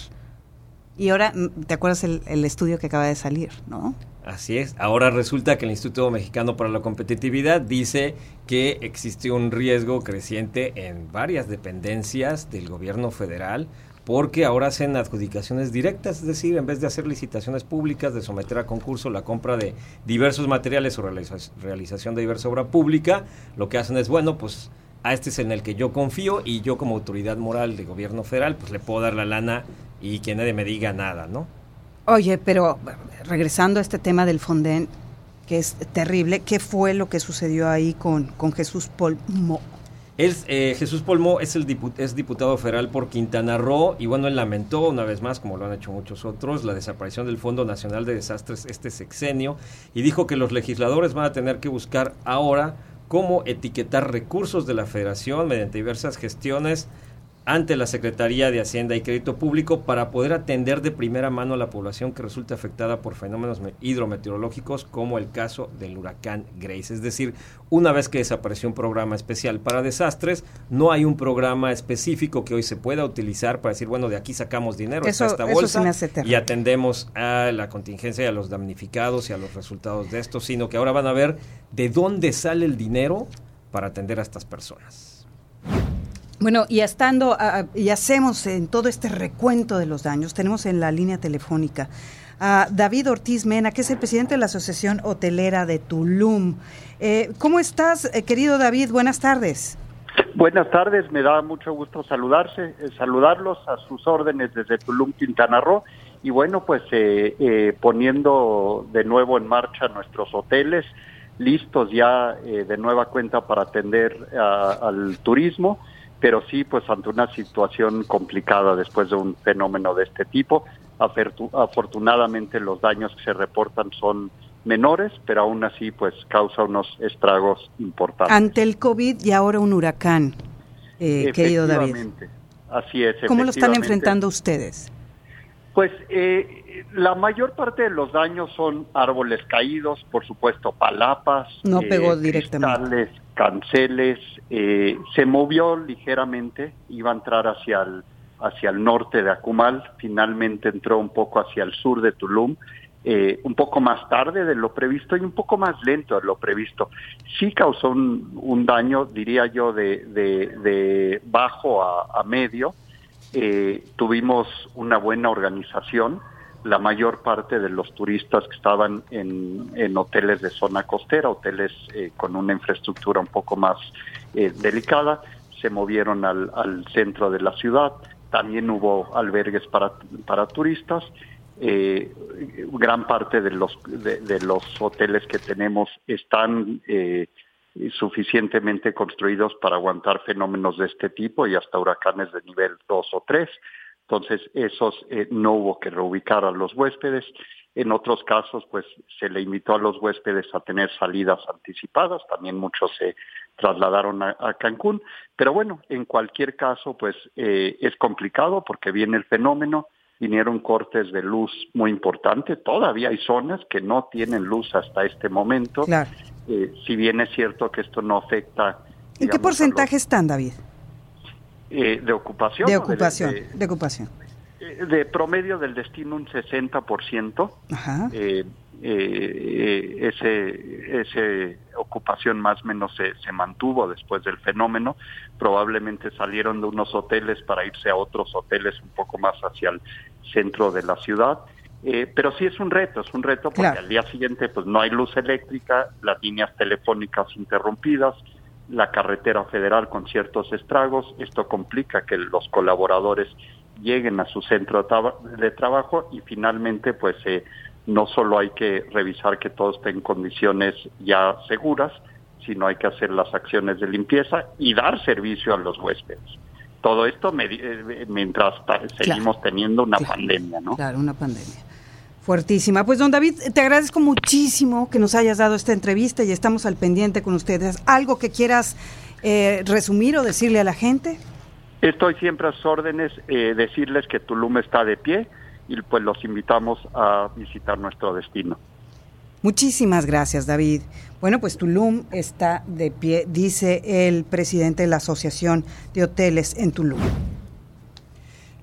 Speaker 6: Y ahora, ¿te acuerdas el, el estudio que acaba de salir, no?
Speaker 7: Así es. Ahora resulta que el Instituto Mexicano para la Competitividad dice que existe un riesgo creciente en varias dependencias del gobierno federal porque ahora hacen adjudicaciones directas, es decir, en vez de hacer licitaciones públicas, de someter a concurso la compra de diversos materiales o realización de diversa obra pública, lo que hacen es, bueno, pues a este es en el que yo confío y yo como autoridad moral de gobierno federal, pues le puedo dar la lana y que nadie me diga nada, ¿no?
Speaker 6: Oye, pero regresando a este tema del Fonden, que es terrible, ¿qué fue lo que sucedió ahí con, con Jesús Polmo?
Speaker 7: Es, eh, Jesús Polmo es, el es diputado federal por Quintana Roo y bueno, él lamentó una vez más, como lo han hecho muchos otros, la desaparición del Fondo Nacional de Desastres este sexenio y dijo que los legisladores van a tener que buscar ahora cómo etiquetar recursos de la federación mediante diversas gestiones ante la Secretaría de Hacienda y Crédito Público para poder atender de primera mano a la población que resulta afectada por fenómenos hidrometeorológicos como el caso del huracán Grace. Es decir, una vez que desapareció un programa especial para desastres, no hay un programa específico que hoy se pueda utilizar para decir, bueno, de aquí sacamos dinero,
Speaker 6: eso,
Speaker 7: esta bolsa y atendemos a la contingencia y a los damnificados y a los resultados de esto, sino que ahora van a ver de dónde sale el dinero para atender a estas personas.
Speaker 6: Bueno, y estando, y hacemos en todo este recuento de los daños, tenemos en la línea telefónica a David Ortiz Mena, que es el presidente de la Asociación Hotelera de Tulum. Eh, ¿Cómo estás, eh, querido David? Buenas tardes.
Speaker 18: Buenas tardes, me da mucho gusto saludarse, eh, saludarlos a sus órdenes desde Tulum, Quintana Roo. Y bueno, pues poniendo de nuevo en marcha nuestros hoteles, listos ya de nueva cuenta para atender al turismo pero sí pues ante una situación complicada después de un fenómeno de este tipo. Afortunadamente los daños que se reportan son menores, pero aún así pues causa unos estragos importantes.
Speaker 6: Ante el COVID y ahora un huracán, eh, querido David.
Speaker 18: Así es.
Speaker 6: ¿Cómo lo están enfrentando ustedes?
Speaker 18: Pues eh, la mayor parte de los daños son árboles caídos, por supuesto palapas,
Speaker 6: no pegó eh, directamente
Speaker 18: canceles, eh, se movió ligeramente, iba a entrar hacia el, hacia el norte de Akumal, finalmente entró un poco hacia el sur de Tulum, eh, un poco más tarde de lo previsto y un poco más lento de lo previsto. Sí causó un, daño, diría yo, de, de, bajo a, medio. Eh, tuvimos una buena organización. La mayor parte de los turistas que estaban en, hoteles de zona costera, hoteles eh, con una infraestructura un poco más delicada, se movieron al, centro de la ciudad. También hubo albergues para, para turistas eh, gran parte de los de, los hoteles que tenemos están eh, suficientemente construidos para aguantar fenómenos de este tipo y hasta huracanes de nivel 2 o 3. Entonces, esos eh, no hubo que reubicar a los huéspedes. En otros casos, pues se le invitó a los huéspedes a tener salidas anticipadas. También muchos se trasladaron a, a Cancún. Pero bueno, en cualquier caso, pues eh, es complicado porque viene el fenómeno vinieron cortes de luz muy importantes. Todavía hay zonas que no tienen luz hasta este momento. Eh, si bien es cierto que esto no afecta.
Speaker 6: ¿En qué porcentaje están, David?
Speaker 18: Eh, de ocupación.
Speaker 6: De ocupación, de, ocupación.
Speaker 18: Eh, de promedio del destino un 60%. Ajá. Eh, eh, ese, ese ocupación más o menos se, se mantuvo después del fenómeno. Probablemente salieron de unos hoteles para irse a otros hoteles un poco más hacia el centro de la ciudad. Eh, pero sí es un reto, es un reto porque al día siguiente pues no hay luz eléctrica, las líneas telefónicas interrumpidas, la carretera federal con ciertos estragos, esto complica que los colaboradores lleguen a su centro de, trabajo y finalmente pues eh, no solo hay que revisar que todo esté en condiciones ya seguras, sino hay que hacer las acciones de limpieza y dar servicio a los huéspedes. Todo esto eh, mientras seguimos teniendo una pandemia, ¿no?
Speaker 6: Claro, una pandemia. Fuertísima. Pues don David, te agradezco muchísimo que nos hayas dado esta entrevista y estamos al pendiente con ustedes. ¿Algo que quieras eh, resumir o decirle a la gente?
Speaker 18: Estoy siempre a sus órdenes, eh, decirles que Tulum está de pie, y pues los invitamos a visitar nuestro destino.
Speaker 6: Muchísimas gracias, David. Bueno, pues Tulum está de pie, dice el presidente de la Asociación de Hoteles en Tulum.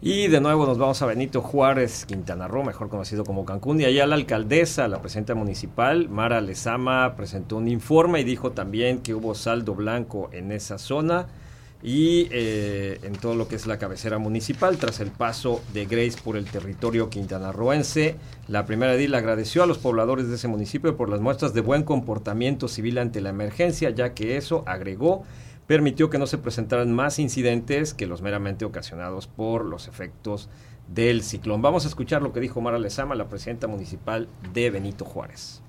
Speaker 7: Y de nuevo nos vamos a Benito Juárez, Quintana Roo, mejor conocido como Cancún. Y allá la alcaldesa, la presidenta municipal, Mara Lezama, presentó un informe y dijo también que hubo saldo blanco en esa zona y eh, en todo lo que es la cabecera municipal. Tras el paso de Grace por el territorio quintanarroense, la primera edil agradeció a los pobladores de ese municipio por las muestras de buen comportamiento civil ante la emergencia, ya que eso, agregó, permitió que no se presentaran más incidentes que los meramente ocasionados por los efectos del ciclón. Vamos a escuchar lo que dijo Mara Lezama, la presidenta municipal de Benito Juárez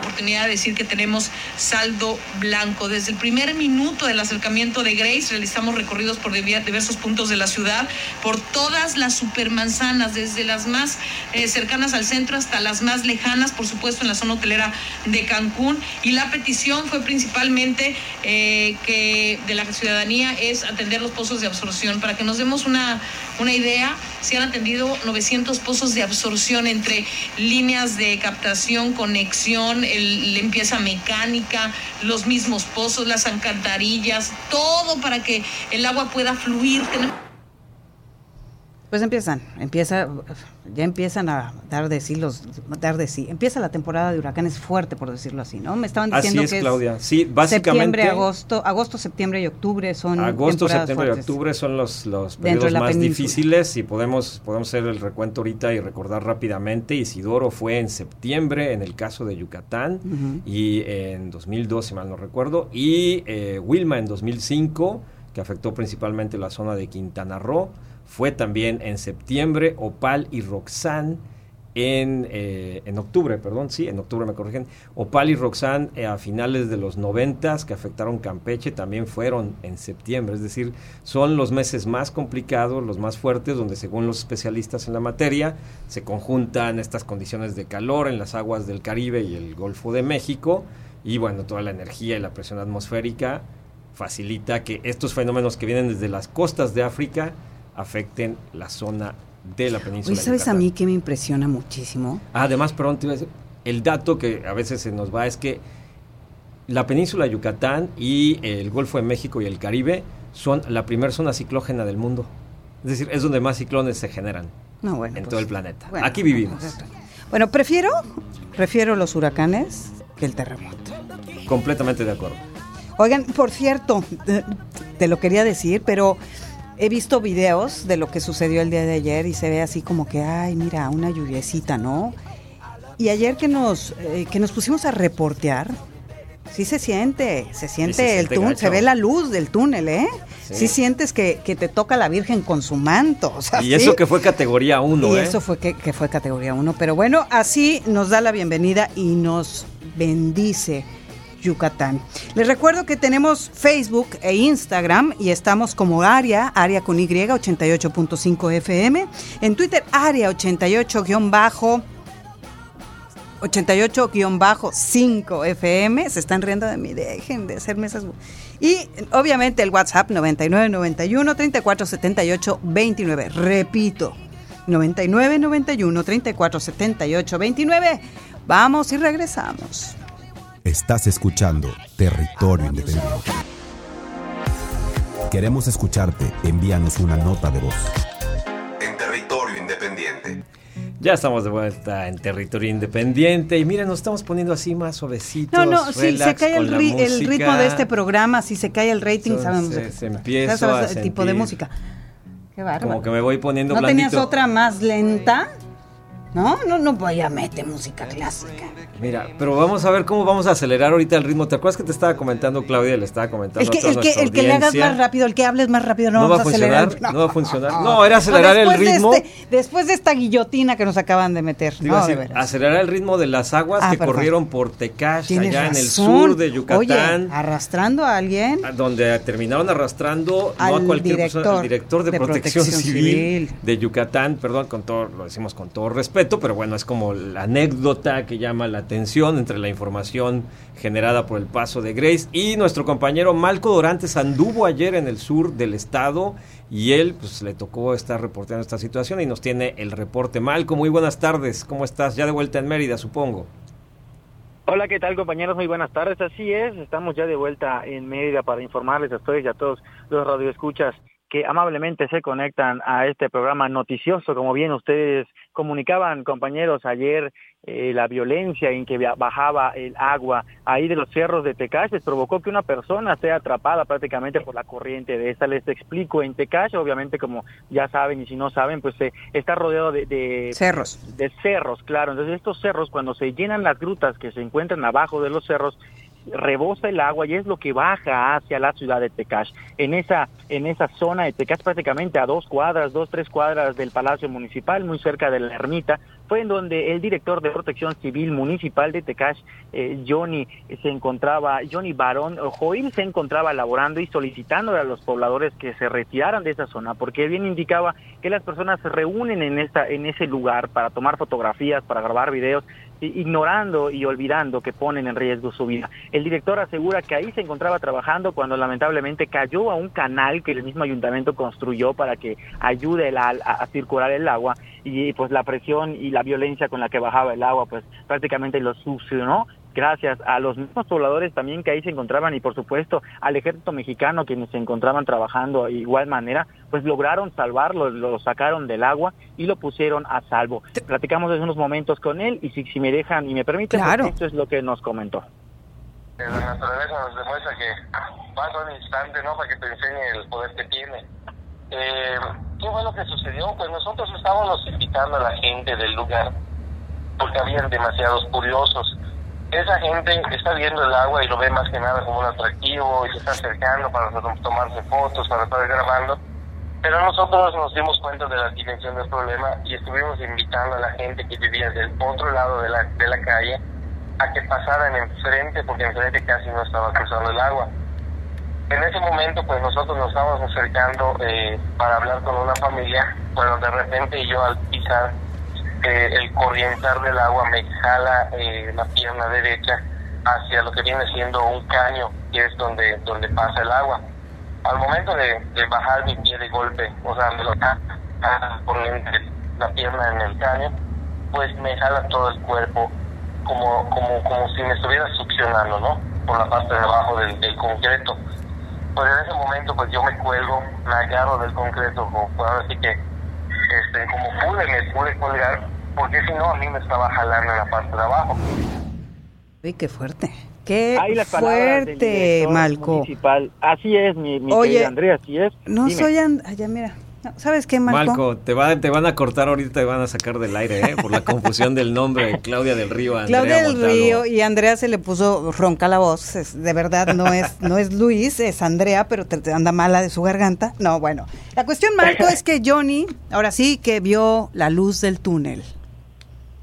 Speaker 19: oportunidad de decir que tenemos saldo blanco. Desde el primer minuto del acercamiento de Grace realizamos recorridos por diversos puntos de la ciudad, por todas las supermanzanas, desde las más eh, cercanas al centro hasta las más lejanas, por supuesto en la zona hotelera de Cancún. Y la petición fue principalmente eh, que de la ciudadanía es atender los pozos de absorción. Para que nos demos una, una idea, se han atendido 900 pozos de absorción entre líneas de captación, conexión, el, limpieza mecánica, los mismos pozos, las alcantarillas, todo para que el agua pueda fluir.
Speaker 6: Pues empiezan, empieza, ya empiezan a dar de sí los, dar de sí. Empieza la temporada de huracanes fuerte, por decirlo así, ¿no? Me estaban diciendo
Speaker 7: así
Speaker 6: es,
Speaker 7: Claudia. Sí, básicamente.
Speaker 6: Septiembre, agosto, agosto, septiembre y octubre son.
Speaker 7: Agosto, septiembre y octubre son los, los periodos más difíciles y podemos, podemos hacer el recuento ahorita y recordar rápidamente. Isidoro fue en septiembre en el caso de Yucatán y en 2002, si mal no recuerdo, y eh, Wilma en 2005, que afectó principalmente la zona de Quintana Roo fue también en septiembre Opal y Roxanne en, eh, en octubre, perdón, sí, en octubre me corrigen. Opal y Roxanne eh, a finales de los noventas que afectaron Campeche también fueron en septiembre, es decir, son los meses más complicados, los más fuertes, donde según los especialistas en la materia se conjuntan estas condiciones de calor en las aguas del Caribe y el Golfo de México y bueno, toda la energía y la presión atmosférica facilita que estos fenómenos que vienen desde las costas de África afecten la zona de la península.
Speaker 6: Oye, ¿sabes a mí que me impresiona muchísimo?
Speaker 7: Además, pronto el dato que a veces se nos va es que la península de Yucatán y el Golfo de México y el Caribe son la primera zona ciclógena del mundo. Es decir, es donde más ciclones se generan en todo el planeta. Aquí vivimos.
Speaker 6: Bueno, prefiero, prefiero los huracanes que el terremoto.
Speaker 7: Completamente de acuerdo.
Speaker 6: Oigan, por cierto, te lo quería decir, pero he visto videos de lo que sucedió el día de ayer y se ve así como que, ay, mira, una lluviecita, ¿no? Y ayer que nos, eh, que nos pusimos a reportear, sí se siente, se siente
Speaker 7: se
Speaker 6: el túnel, se ve la luz del túnel, ¿eh? Sí,
Speaker 7: Sí.
Speaker 6: sientes que, que te toca la Virgen con su manto. o sea,
Speaker 7: Y
Speaker 6: sí.
Speaker 7: eso que fue categoría 1,
Speaker 6: Y
Speaker 7: ¿eh?
Speaker 6: eso fue que, que fue categoría 1. Pero bueno, así nos da la bienvenida y nos bendice Yucatán. Les recuerdo que tenemos Facebook e Instagram y estamos como Aria, Aria con Y, 88.5 FM. En Twitter, Aria 88- 88-5 FM. Se están riendo de mí, dejen de hacerme esas. Y obviamente el WhatsApp 9991 3478 29. Repito, 9991 3478 29. Vamos y regresamos.
Speaker 1: Estás escuchando Territorio Independiente. Queremos escucharte. Envíanos una nota de voz.
Speaker 2: En territorio independiente.
Speaker 7: Ya estamos de vuelta en territorio independiente y mira, nos estamos poniendo así más suavecitos.
Speaker 6: No, no, sí, se cae el, ri- ritmo de este programa, si se cae el rating,
Speaker 7: Entonces,
Speaker 6: sabemos.
Speaker 7: se empieza
Speaker 6: sabes
Speaker 7: a
Speaker 6: el tipo de música. Qué bárbaro.
Speaker 7: Como que me voy poniendo
Speaker 6: ¿No
Speaker 7: blandito.
Speaker 6: tenías otra más lenta? No, no, no voy a meter música clásica.
Speaker 7: Mira, pero vamos a ver cómo vamos a acelerar ahorita el ritmo. ¿Te acuerdas que te estaba comentando, Claudia? Le estaba comentando
Speaker 6: El que,
Speaker 7: a toda
Speaker 6: el que,
Speaker 7: nuestra
Speaker 6: el que le hagas más rápido, el que hables más rápido, no,
Speaker 7: ¿No va
Speaker 6: vamos
Speaker 7: a
Speaker 6: a acelerar.
Speaker 7: funcionar? ¿No va a funcionar? No, era acelerar el
Speaker 6: de
Speaker 7: ritmo.
Speaker 6: este- después de esta guillotina que nos acaban de meter.
Speaker 7: Te iba
Speaker 6: No,
Speaker 7: a
Speaker 6: de
Speaker 7: acelerar el ritmo de las aguas
Speaker 6: Ah,
Speaker 7: que corrieron por Tecash, allá en el sur de Yucatán.
Speaker 6: Oye, arrastrando a alguien.
Speaker 7: donde terminaron arrastrando no a
Speaker 6: Al
Speaker 7: cualquier persona, al
Speaker 6: director
Speaker 7: director de,
Speaker 6: de
Speaker 7: protección,
Speaker 6: Protección
Speaker 7: civil,
Speaker 6: Civil.
Speaker 7: de Yucatán, perdón, con todo, lo decimos con todo respeto, pero bueno, es como la anécdota que llama la atención entre la información generada por el paso de Grace y nuestro compañero Malco Dorantes anduvo ayer en el sur del estado y él pues le tocó estar reporteando esta situación y nos tiene el reporte. Malco, muy buenas tardes, ¿cómo estás? Ya de vuelta en Mérida, supongo.
Speaker 11: Hola, ¿qué tal compañeros? Muy buenas tardes. Así es, estamos ya de vuelta en Mérida para informarles a ustedes y a todos los radioescuchas que amablemente se conectan a este programa noticioso. Como bien ustedes comunicaban, compañeros, ayer eh, la violencia en que bajaba el agua ahí de los cerros de Tecash les provocó que una persona sea atrapada prácticamente por la corriente de esta. Les explico, en Tecash, obviamente, como ya saben y si no saben, pues eh, está rodeado de, de
Speaker 6: Cerros.
Speaker 11: de cerros, claro. Entonces estos cerros, cuando se llenan las grutas que se encuentran abajo de los cerros, rebosa el agua y es lo que baja hacia la ciudad de Tecash. En esa, en esa zona de Tecash, prácticamente a dos cuadras, dos, tres cuadras del Palacio Municipal, muy cerca de la ermita, fue en donde el director de Protección Civil Municipal de Tecash, eh, Johnny, se encontraba, Johnny Barón, Joil se encontraba laborando y solicitando a los pobladores que se retiraran de esa zona, porque bien indicaba que las personas se reúnen en esta, en ese lugar para tomar fotografías, para grabar videos, ignorando y olvidando que ponen en riesgo su vida. El director asegura que ahí se encontraba trabajando cuando lamentablemente cayó a un canal que el mismo ayuntamiento construyó para que ayude a, a circular el agua y pues la presión y la violencia con la que bajaba el agua pues prácticamente lo succionó gracias a los mismos pobladores también que ahí se encontraban y por supuesto al ejército mexicano quienes se encontraban trabajando de igual manera, pues lograron salvarlo, lo sacaron del agua y lo pusieron a salvo. Platicamos hace unos momentos con él y si, si me dejan y me permiten, pues, esto es lo que nos comentó.
Speaker 20: La naturaleza nos demuestra que basta un instante, ¿no? Para que te enseñe el poder que tiene. Eh, ¿Qué fue lo que sucedió? Pues nosotros estábamos invitando a la gente del lugar porque habían demasiados curiosos. Esa gente está viendo el agua y lo ve más que nada como un atractivo y se está acercando para to- tomarse fotos, para estar grabando. Pero nosotros nos dimos cuenta de la dimensión del problema y estuvimos invitando a la gente que vivía del otro lado de la, de la calle a que pasaran enfrente, porque enfrente casi no estaba cruzando el agua. En ese momento, pues nosotros nos estábamos acercando eh, para hablar con una familia, cuando de repente yo al pisar eh, el corrientar del agua me jala eh, la pierna derecha hacia lo que viene siendo un caño, que es donde, donde pasa el agua. Al momento de, de bajar mi pie de golpe, o sea, me lo corriente la pierna en el caño, pues me jala todo el cuerpo como, como, como si me estuviera succionando, ¿no? Por la parte de abajo del, del concreto. Pues en ese momento, pues yo me cuelgo, me agarro del concreto, como, ahora sí que, este, como pude, me pude colgar, porque si no a mí me estaba jalando la parte de abajo.
Speaker 6: Uy, qué fuerte. Qué
Speaker 11: Ahí
Speaker 6: fuerte, Malco.
Speaker 11: municipal. Así es, mi, mi
Speaker 6: Oye,
Speaker 11: querida Andrea, así es.
Speaker 6: No
Speaker 11: Dime.
Speaker 6: soy... And- ya, mira. No, ¿Sabes qué, Malco?
Speaker 7: Malco, te, va, te van a cortar ahorita, te van a sacar del aire, ¿eh? Por la confusión del nombre, Claudia del Río, Andrea
Speaker 6: Claudia del. Río y Andrea se le puso ronca la voz. Es- de verdad, no es, no es Luis, es Andrea, pero te, te anda mala de su garganta. No, bueno. La cuestión, Marco, es que Johnny, ahora sí que vio la luz del túnel.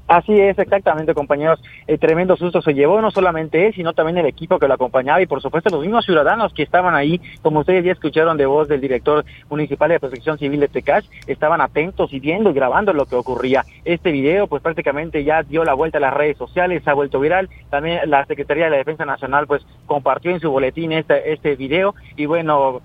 Speaker 11: Así es, exactamente, compañeros. El tremendo susto se llevó no solamente él, sino también el equipo que lo acompañaba y, por supuesto, los mismos ciudadanos que estaban ahí, como ustedes ya escucharon de voz del director municipal de Protección Civil de Tecash, estaban atentos y viendo y grabando lo que ocurría. Este video, pues prácticamente ya dio la vuelta a las redes sociales, se ha vuelto viral. También la Secretaría de la Defensa Nacional, pues, compartió en su boletín este, este video y, bueno,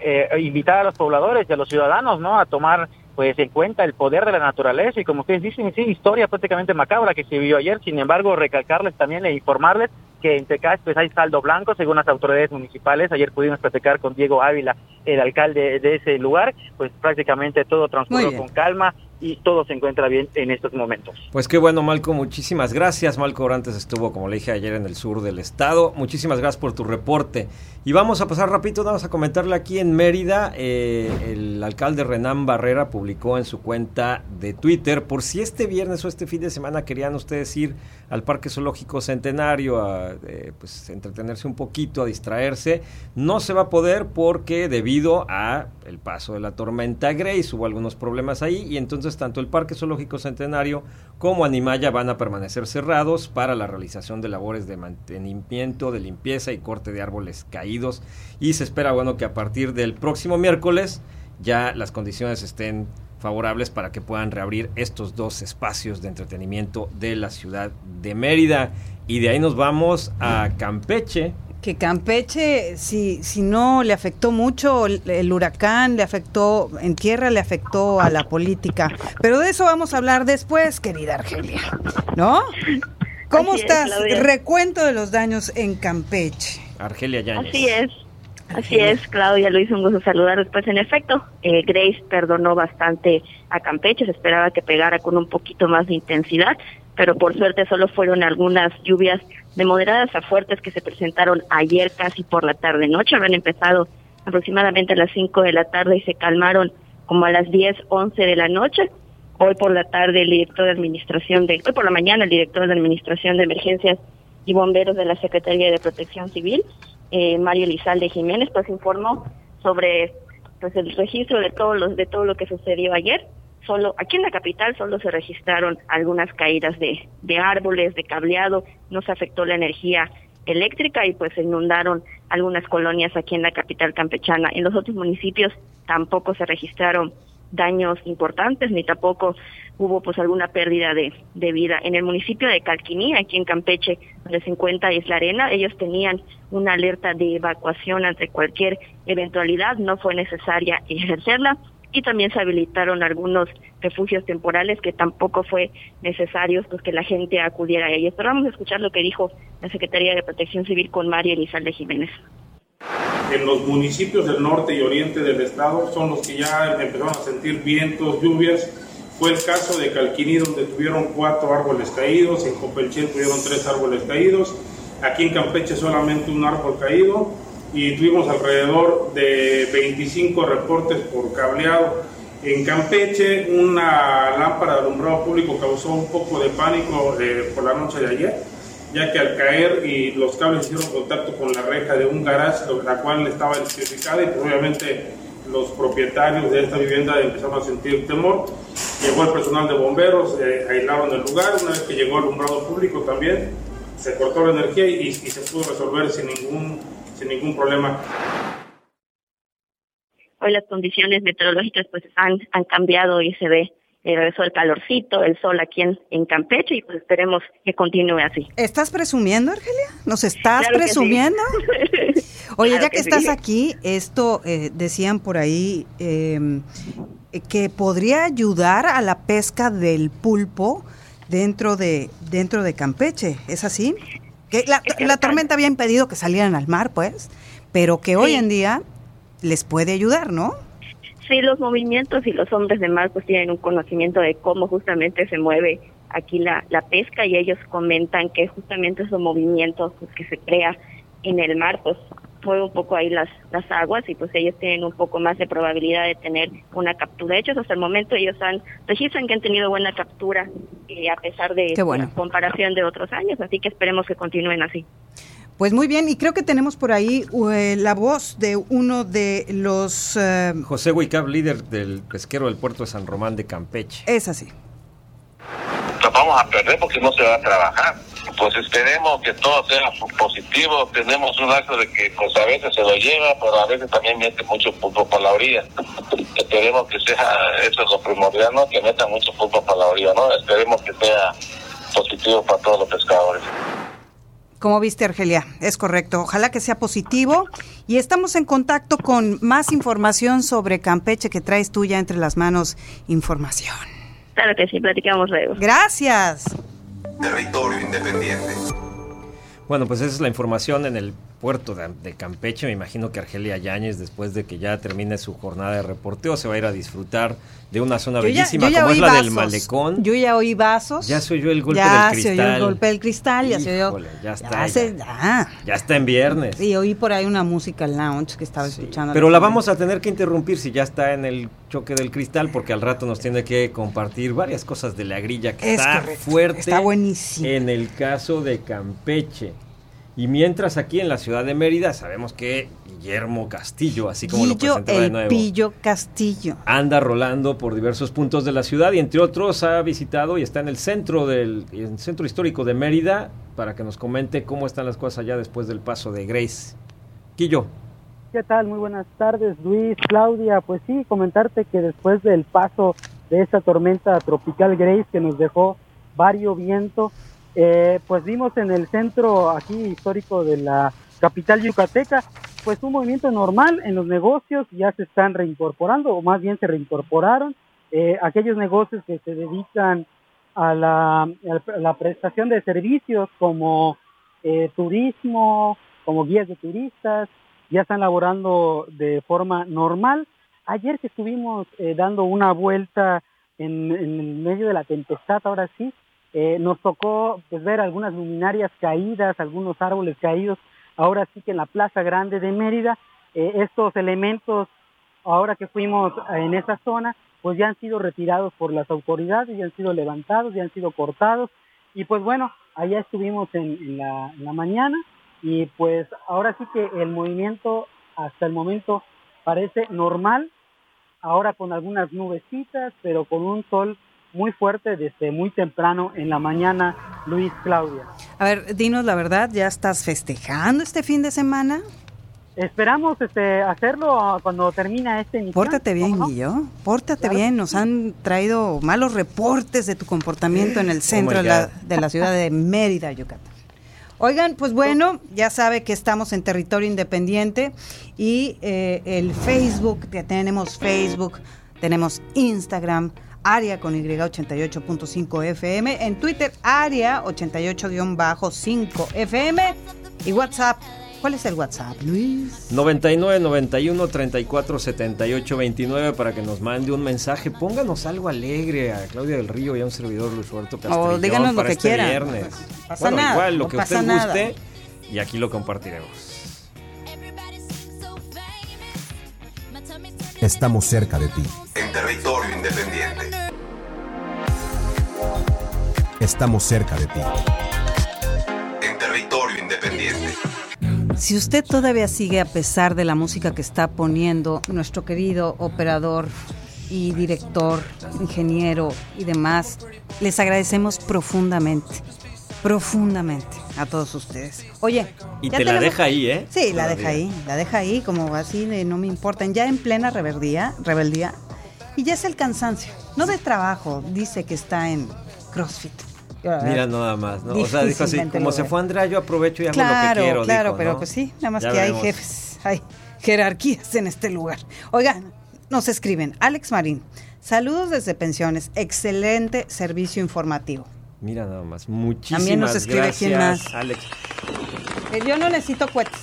Speaker 11: eh, invitar a los pobladores y a los ciudadanos, ¿no?, a tomar pues en cuenta el poder de la naturaleza y como ustedes dicen, sí, historia prácticamente macabra que se vivió ayer, sin embargo, recalcarles también e informarles que en Tecás pues hay saldo blanco según las autoridades municipales, ayer pudimos platicar con Diego Ávila, el alcalde de ese lugar, pues prácticamente todo transcurrió con calma y todo se encuentra bien en estos momentos.
Speaker 7: Pues qué bueno, Malco, muchísimas gracias. Malco Orantes estuvo, como le dije ayer, en el sur del estado. Muchísimas gracias por tu reporte. Y vamos a pasar rapidito, vamos a comentarle aquí en Mérida. eh, el alcalde Renán Barrera publicó en su cuenta de Twitter, por si este viernes o este fin de semana querían ustedes ir al Parque Zoológico Centenario a eh, pues, entretenerse un poquito, a distraerse, no se va a poder porque debido a el paso de la tormenta Grace hubo algunos problemas ahí y entonces tanto el Parque Zoológico Centenario como Animaya van a permanecer cerrados para la realización de labores de mantenimiento, de limpieza y corte de árboles caídos. Y se espera bueno que a partir del próximo miércoles ya las condiciones estén favorables para que puedan reabrir estos dos espacios de entretenimiento de la ciudad de Mérida. Y de ahí nos vamos a Campeche
Speaker 6: Que Campeche, si, si no le afectó mucho el, huracán, le afectó en tierra, le afectó a la política. Pero de eso vamos a hablar después, querida Argelia. ¿No? ¿Cómo
Speaker 21: Así
Speaker 6: estás? Recuento de los daños en Campeche.
Speaker 7: Argelia Yáñez.
Speaker 21: Así es. Así es, Claudia Luis, un gusto saludarlos. Pues en efecto, eh, Grace perdonó bastante a Campeche, se esperaba que pegara con un poquito más de intensidad, pero por suerte solo fueron algunas lluvias de moderadas a fuertes que se presentaron ayer casi por la tarde-noche, habían empezado aproximadamente a las 5 de la tarde y se calmaron como a las 10, 11 de la noche. Hoy por la tarde el director de administración de, hoy por la mañana el director de administración de emergencias y bomberos de la Secretaría de Protección Civil, eh, Mario Lizalde Jiménez, pues informó sobre pues el registro de todo lo, de todo lo que sucedió ayer. Solo aquí en la capital solo se registraron algunas caídas de, de árboles, de cableado, no se afectó la energía eléctrica y pues se inundaron algunas colonias aquí en la capital campechana. En los otros municipios tampoco se registraron daños importantes ni tampoco hubo pues alguna pérdida de, de vida. En el municipio de Calquiní, aquí en Campeche, donde se encuentra Isla Arena, ellos tenían una alerta de evacuación ante cualquier eventualidad, no fue necesaria ejercerla y también se habilitaron algunos refugios temporales que tampoco fue necesario pues que la gente acudiera a ellos. Pero vamos a escuchar lo que dijo la Secretaría de Protección Civil con María Elizalde Jiménez.
Speaker 22: en los municipios del norte y oriente del estado son los que ya empezaron a sentir vientos, lluvias. Fue el caso de Calquiní donde tuvieron cuatro árboles caídos, en Copelchel tuvieron tres árboles caídos, aquí en Campeche solamente un árbol caído y tuvimos alrededor de 25 reportes por cableado. En Campeche una lámpara de alumbrado público causó un poco de pánico eh, por la noche de ayer ya que al caer y los cables hicieron contacto con la reja de un garage, la cual estaba electrificada y pues, obviamente los propietarios de esta vivienda empezaron a sentir temor. Llegó el personal de bomberos, eh, aislaron el lugar, una vez que llegó el alumbrado público también, se cortó la energía y, y se pudo resolver sin ningún, sin ningún problema.
Speaker 21: Hoy las condiciones meteorológicas pues han, han cambiado y se ve eh, regresó el calorcito, el sol aquí en, en Campeche y pues esperemos que continúe así.
Speaker 6: ¿Estás presumiendo, Argelia? ¿Nos estás
Speaker 21: Claro que sí.
Speaker 6: presumiendo? Oye,
Speaker 21: Claro
Speaker 6: ya que,
Speaker 21: que
Speaker 6: estás
Speaker 21: sí.
Speaker 6: aquí, esto eh, decían por ahí eh, eh, que podría ayudar a la pesca del pulpo dentro de dentro de Campeche, ¿es así? Que la, la tormenta había impedido que salieran al mar, pues, pero que hoy en día les puede ayudar, ¿no?
Speaker 21: Sí, los movimientos y los hombres de mar pues tienen un conocimiento de cómo justamente se mueve
Speaker 17: aquí la, la pesca y ellos comentan que justamente esos movimientos pues, que se crea en el mar, pues mueve un poco ahí las, las aguas y pues ellos tienen un poco más de probabilidad de tener una captura. De hecho, hasta el momento ellos han registran que han tenido buena captura eh, a pesar de la comparación de otros años, así que esperemos que continúen así.
Speaker 6: Pues muy bien, y creo que tenemos por ahí eh, la voz de uno de los... eh,
Speaker 7: José Huicab, líder del pesquero del puerto de San Román de Campeche.
Speaker 6: es así.
Speaker 23: Nos vamos a perder porque no se va a trabajar. Pues esperemos que todo sea positivo. Tenemos un acto de que pues a veces se lo lleva, pero a veces también mete mucho fútbol para la orilla. Esperemos que sea, eso es lo primordial, ¿no? Que meta mucho fútbol para la orilla, ¿no? Esperemos que sea positivo para todos los pescadores.
Speaker 6: Como viste, Argelia, es correcto. Ojalá que sea positivo. Y estamos en contacto con más información sobre Campeche que traes tú ya entre las manos. Información.
Speaker 17: Claro que sí, platicamos luego.
Speaker 6: Gracias.
Speaker 2: Territorio independiente.
Speaker 7: Bueno, pues esa es la información en el puerto de, de Campeche. Me imagino que Argelia Yáñez, después de que ya termine su jornada de reporteo, se va a ir a disfrutar de una zona
Speaker 6: Yo ya-
Speaker 7: bellísima
Speaker 6: ya
Speaker 7: como es la del malecón.
Speaker 6: Yo ya oí vasos.
Speaker 7: Ya se oyó el golpe
Speaker 6: ya
Speaker 7: del
Speaker 6: se oyó el
Speaker 7: cristal.
Speaker 6: golpe del cristal, ya se oyó.
Speaker 7: Ya está,
Speaker 6: Ya,
Speaker 7: ya.
Speaker 6: se- ya.
Speaker 7: Ya está en viernes.
Speaker 6: Y oí por ahí una música lounge que estaba escuchando.
Speaker 7: Pero la vamos a tener que interrumpir si ya está en el choque del cristal, porque al rato nos tiene que compartir varias cosas de la grilla que
Speaker 6: Es
Speaker 7: está
Speaker 6: correcto,
Speaker 7: fuerte.
Speaker 6: está buenísimo.
Speaker 7: En el caso de Campeche. Y mientras aquí en la ciudad de Mérida sabemos que Guillermo Castillo, así como lo
Speaker 6: Guillo
Speaker 7: presentaba de
Speaker 6: el
Speaker 7: nuevo,
Speaker 6: Pillo Castillo.
Speaker 7: anda rolando por diversos puntos de la ciudad y entre otros ha visitado y está en el centro del en el centro histórico de Mérida para que nos comente cómo están las cosas allá después del paso de Grace. Quillo.
Speaker 10: ¿Qué tal? Muy buenas tardes, Luis, Claudia. Pues sí, comentarte que después del paso de esta tormenta tropical Grace que nos dejó vario viento, eh, pues vimos en el centro aquí histórico de la capital yucateca, pues un movimiento normal en los negocios, ya se están reincorporando, o más bien se reincorporaron, eh, aquellos negocios que se dedican a la, prestación de servicios como eh, turismo, como guías de turistas, ya están laborando de forma normal. Ayer que estuvimos dando una vuelta en, en medio de la tempestad, ahora sí, eh, nos tocó pues, ver algunas luminarias caídas, algunos árboles caídos, ahora sí que en la Plaza Grande de Mérida, eh, estos elementos, ahora que fuimos en esa zona, pues ya han sido retirados por las autoridades, ya han sido levantados, ya han sido cortados, y pues bueno, allá estuvimos en, la mañana, y pues ahora sí que el movimiento hasta el momento parece normal, ahora con algunas nubecitas, pero con un sol muy fuerte desde muy temprano en la mañana, Luis Claudia.
Speaker 6: A ver, dinos la verdad, ¿ya estás festejando este fin de semana?
Speaker 10: Esperamos este, hacerlo ah, cuando termina este emisión.
Speaker 6: Pórtate bien, Guillo. Pórtate bien. Nos han traído malos reportes de tu comportamiento en el centro
Speaker 10: my
Speaker 6: de, la, de la ciudad de Mérida, Yucatán. Oigan, pues bueno, ya sabe que estamos en territorio independiente y eh, el Facebook, que tenemos Facebook, tenemos Instagram, Aria con Y88.5 FM, en Twitter, Aria 88-5 FM y WhatsApp. ¿Cuál es el WhatsApp, Luis?
Speaker 7: 99 91 34 78 29 para que nos mande un mensaje. Pónganos algo alegre a Claudia del Río y a un servidor Luis Roberto Castellón.
Speaker 6: O díganos lo
Speaker 7: para
Speaker 6: que
Speaker 7: este
Speaker 6: quieran.
Speaker 7: viernes.
Speaker 6: No pasa
Speaker 7: bueno,
Speaker 6: nada,
Speaker 7: igual lo
Speaker 6: no
Speaker 7: que usted
Speaker 6: nada.
Speaker 7: guste y aquí lo compartiremos.
Speaker 1: Estamos cerca de ti.
Speaker 2: En territorio independiente.
Speaker 1: Estamos cerca de ti.
Speaker 2: En territorio independiente.
Speaker 6: Si usted todavía sigue a pesar de la música que está poniendo nuestro querido operador y director, ingeniero y demás, les agradecemos profundamente, profundamente a todos ustedes. Oye,
Speaker 7: Y
Speaker 6: ya
Speaker 7: te la
Speaker 6: tenemos-
Speaker 7: deja ahí, ¿eh?
Speaker 6: Sí, la deja ahí, la deja ahí, como así de no me importan, ya en plena rebeldía, rebeldía, y ya es el cansancio, no de trabajo, dice que está en CrossFit.
Speaker 7: Mira nada más, ¿no? O sea, dijo así, como se fue Andrea, yo aprovecho y hago lo que
Speaker 6: Claro,
Speaker 7: quiero.
Speaker 6: claro,
Speaker 7: dijo,
Speaker 6: pero
Speaker 7: ¿no?
Speaker 6: pues sí, nada más
Speaker 7: Ya
Speaker 6: que hay jefes, hay jerarquías en este lugar. Oigan, nos escriben, Alex Marín, saludos desde pensiones, excelente servicio informativo.
Speaker 7: Mira nada más, muchísimas
Speaker 6: También nos escribe,
Speaker 7: gracias,
Speaker 6: ¿quién más?
Speaker 7: Alex.
Speaker 6: Eh, Yo no necesito cohetes.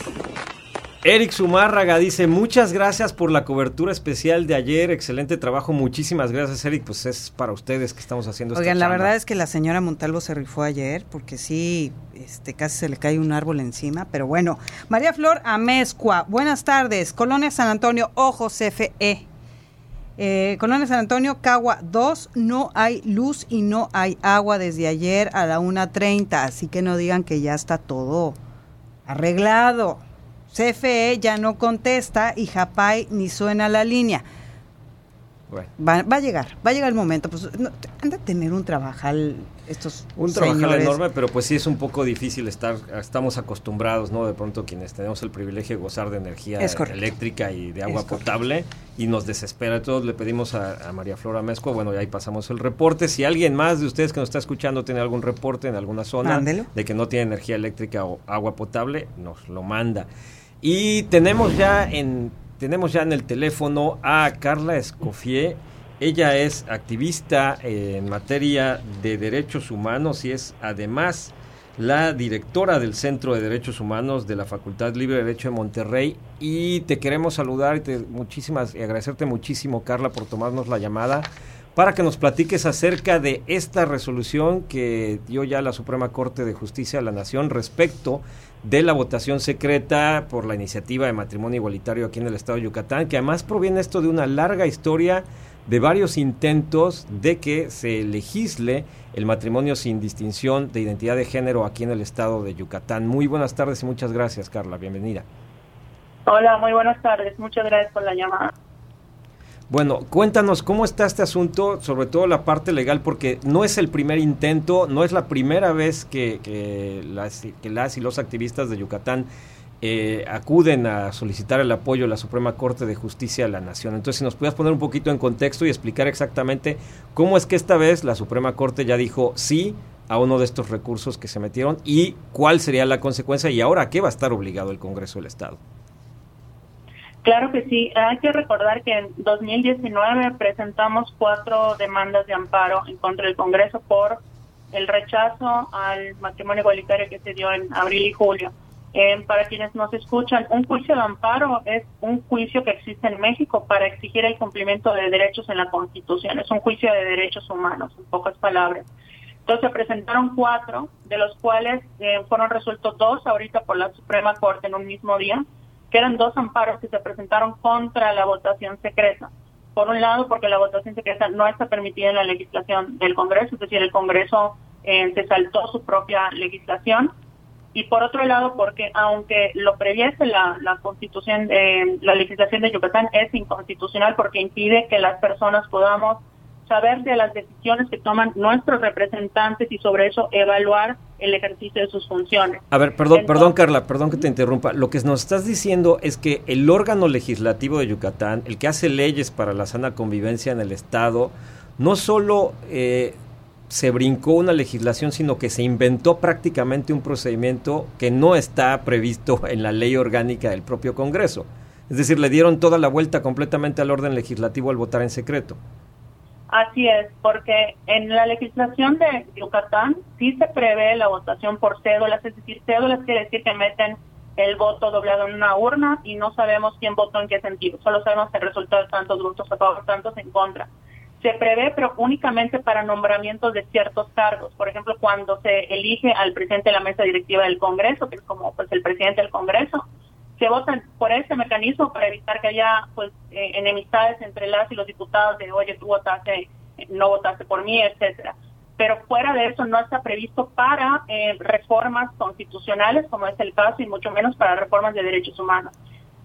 Speaker 7: Eric Zumárraga dice, muchas gracias por la cobertura especial de ayer, excelente trabajo, muchísimas gracias Eric, pues es para ustedes que estamos haciendo
Speaker 6: Oigan, la verdad es que la señora Montalvo se rifó ayer, porque sí, este, casi se le cae un árbol encima, pero bueno. María Flor Amezcua, buenas tardes, Colonia San Antonio, Ojos CFE. Eh, Colonia San Antonio, Cagua 2, no hay luz y no hay agua desde ayer a la 1.30, así que no digan que ya está todo arreglado. CFE ya no contesta y Japay ni suena la línea. Va, va, a llegar, va a llegar el momento. Pues no, anda a tener un trabajal estos
Speaker 7: Un trabajal enorme, pero pues sí es un poco difícil estar, estamos acostumbrados, ¿no? De pronto quienes tenemos el privilegio de gozar de energía eléctrica y de agua potable y nos desespera. Todos le pedimos a, a María Flora Mezco, bueno, y ahí pasamos el reporte. Si alguien más de ustedes que nos está escuchando tiene algún reporte en alguna zona
Speaker 6: Mándelo.
Speaker 7: de que no tiene energía eléctrica o agua potable, nos lo manda. Y tenemos ya en tenemos ya en el teléfono a Carla Escofié. Ella es activista en materia de derechos humanos y es además la directora del Centro de Derechos Humanos de la Facultad Libre de Derecho de Monterrey. Y te queremos saludar y te, muchísimas y agradecerte muchísimo, Carla, por tomarnos la llamada para que nos platiques acerca de esta resolución que dio ya la Suprema Corte de Justicia de la Nación respecto de la votación secreta por la iniciativa de matrimonio igualitario aquí en el estado de Yucatán, que además proviene esto de una larga historia de varios intentos de que se legisle el matrimonio sin distinción de identidad de género aquí en el estado de Yucatán. Muy buenas tardes y muchas gracias, Carla. Bienvenida.
Speaker 24: Hola, muy buenas tardes. Muchas gracias por la llamada.
Speaker 7: Bueno, cuéntanos cómo está este asunto, sobre todo la parte legal, porque no es el primer intento, no es la primera vez que, las, que las, y los activistas de Yucatán eh, acuden a solicitar el apoyo de la Suprema Corte de Justicia de la Nación. Entonces, si nos pudieras poner un poquito en contexto y explicar exactamente cómo es que esta vez la Suprema Corte ya dijo sí a uno de estos recursos que se metieron y cuál sería la consecuencia y ahora a qué va a estar obligado el Congreso del Estado.
Speaker 24: Claro que sí. Hay que recordar que en 2019 presentamos cuatro demandas de amparo en contra del Congreso por el rechazo al matrimonio igualitario que se dio en abril y julio. Eh, para quienes nos escuchan, un juicio de amparo es un juicio que existe en México para exigir el cumplimiento de derechos en la Constitución. Es un juicio de derechos humanos, en pocas palabras. Entonces se presentaron cuatro, de los cuales eh, fueron resueltos dos ahorita por la Suprema Corte en un mismo día que eran dos amparos que se presentaron contra la votación secreta. Por un lado, porque la votación secreta no está permitida en la legislación del Congreso, es decir, el Congreso eh, se saltó su propia legislación. Y por otro lado, porque aunque lo previese la, la constitución, eh, la legislación de Yucatán es inconstitucional porque impide que las personas podamos saber de las decisiones que toman nuestros representantes y sobre eso evaluar el ejercicio de sus funciones.
Speaker 7: A ver, perdón, Entonces, perdón Carla, perdón que te interrumpa. Lo que nos estás diciendo es que el órgano legislativo de Yucatán, el que hace leyes para la sana convivencia en el Estado, no solo eh, se brincó una legislación, sino que se inventó prácticamente un procedimiento que no está previsto en la ley orgánica del propio Congreso. Es decir, le dieron toda la vuelta completamente al orden legislativo al votar en secreto.
Speaker 24: Así es, porque en la legislación de Yucatán sí se prevé la votación por cédulas, es decir, cédulas quiere decir que meten el voto doblado en una urna y no sabemos quién votó en qué sentido, solo sabemos el resultado de tantos votos a favor, tantos en contra. Se prevé, pero únicamente para nombramientos de ciertos cargos. Por ejemplo, cuando se elige al presidente de la mesa directiva del Congreso, que es como pues el presidente del Congreso, se votan por ese mecanismo para evitar que haya pues eh, enemistades entre las y los diputados de oye tú votaste no votaste por mí etcétera. Pero fuera de eso no está previsto para eh, reformas constitucionales como es el caso y mucho menos para reformas de derechos humanos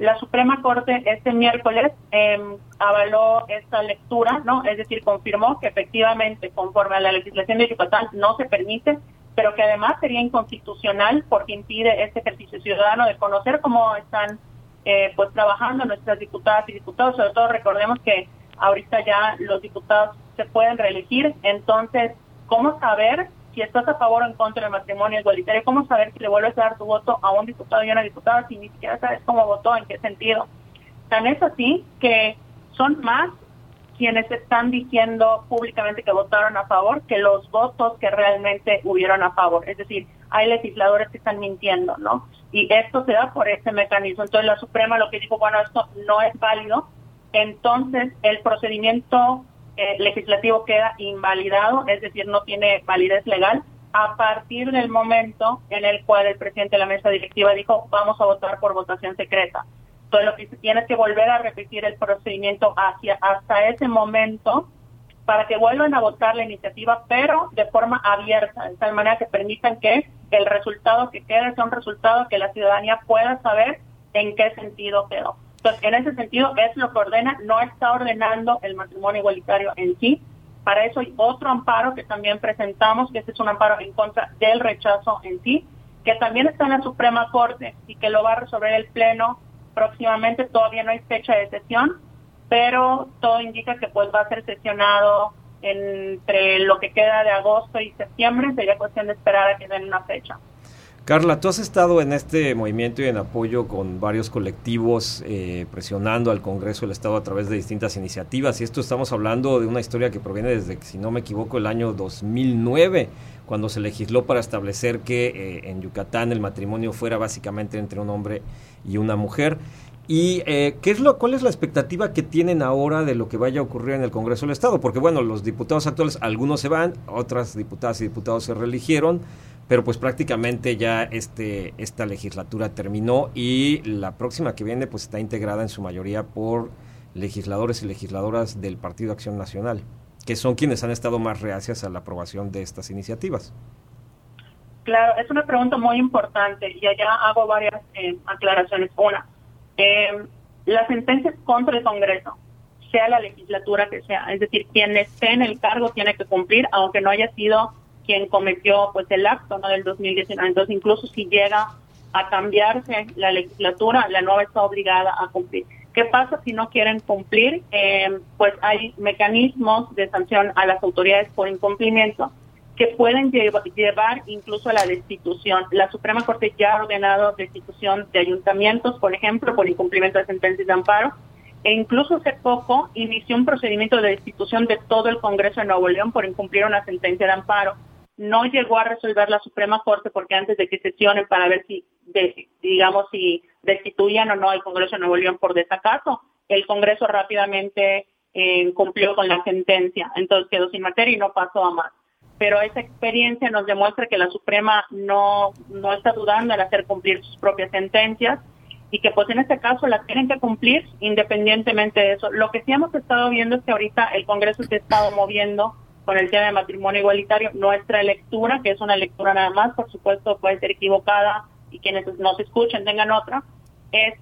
Speaker 24: la Suprema Corte este miércoles eh, avaló esta lectura no es decir confirmó que efectivamente conforme a la legislación de Yucatán no se permite pero que además sería inconstitucional porque impide este ejercicio ciudadano de conocer cómo están eh, pues trabajando nuestras diputadas y diputados, sobre todo recordemos que ahorita ya los diputados se pueden reelegir, entonces, ¿cómo saber si estás a favor o en contra del matrimonio igualitario? ¿Cómo saber si le vuelves a dar tu voto a un diputado y a una diputada si ni siquiera sabes cómo votó, en qué sentido? Tan es así que son más quienes están diciendo públicamente que votaron a favor que los votos que realmente hubieron a favor. Es decir, hay legisladores que están mintiendo, ¿no? Y esto se da por ese mecanismo. Entonces la Suprema lo que dijo, bueno, esto no es válido, entonces el procedimiento eh, legislativo queda invalidado, es decir, no tiene validez legal a partir del momento en el cual el presidente de la mesa directiva dijo vamos a votar por votación secreta. Entonces lo que se tiene que volver a repetir el procedimiento hacia hasta ese momento para que vuelvan a votar la iniciativa, pero de forma abierta, de tal manera que permitan que el resultado que quede sea un resultado que la ciudadanía pueda saber en qué sentido quedó. Entonces, en ese sentido, es lo que ordena, no está ordenando el matrimonio igualitario en sí, para eso hay otro amparo que también presentamos, que este es un amparo en contra del rechazo en sí, que también está en la Suprema Corte y que lo va a resolver el Pleno próximamente. Todavía no hay fecha de sesión, pero todo indica que pues va a ser sesionado entre lo que queda de agosto y septiembre. Sería cuestión de esperar a que den una fecha.
Speaker 7: Carla, tú has estado en este movimiento y en apoyo con varios colectivos eh, presionando al Congreso del Estado a través de distintas iniciativas y esto estamos hablando de una historia que proviene desde, si no me equivoco, el año 2009, cuando se legisló para establecer que eh, en Yucatán el matrimonio fuera básicamente entre un hombre y una mujer. ¿Y eh, qué es lo, cuál es la expectativa que tienen ahora de lo que vaya a ocurrir en el Congreso del Estado? Porque bueno, los diputados actuales, algunos se van, otras diputadas y diputados se reeligieron, pero pues prácticamente ya este esta legislatura terminó y la próxima que viene pues está integrada en su mayoría por legisladores y legisladoras del Partido Acción Nacional, que son quienes han estado más reacias a la aprobación de estas iniciativas.
Speaker 24: Claro, es una pregunta muy importante y allá hago varias eh, aclaraciones. Una, eh, las sentencias contra el Congreso, sea la legislatura que sea, es decir, quien esté en el cargo tiene que cumplir, aunque no haya sido quien cometió pues el acto ¿no? del 2019. Entonces, incluso si llega a cambiarse la legislatura, la nueva está obligada a cumplir. ¿Qué pasa si no quieren cumplir? Eh, pues hay mecanismos de sanción a las autoridades por incumplimiento que pueden llevar incluso a la destitución. La Suprema Corte ya ha ordenado destitución de ayuntamientos, por ejemplo, por incumplimiento de sentencias de amparo, e incluso hace poco inició un procedimiento de destitución de todo el Congreso de Nuevo León por incumplir una sentencia de amparo no llegó a resolver la Suprema Corte porque antes de que sesionen para ver si, digamos, si destituían o no el Congreso de Nuevo León por desacato, el Congreso rápidamente eh, cumplió con la sentencia, entonces quedó sin materia y no pasó a más. Pero esa experiencia nos demuestra que la Suprema no, no está dudando en hacer cumplir sus propias sentencias y que pues en este caso las tienen que cumplir independientemente de eso. Lo que sí hemos estado viendo es que ahorita el Congreso se ha estado moviendo con el tema de matrimonio igualitario. Nuestra lectura, que es una lectura nada más, por supuesto puede ser equivocada y quienes nos escuchen tengan otra, es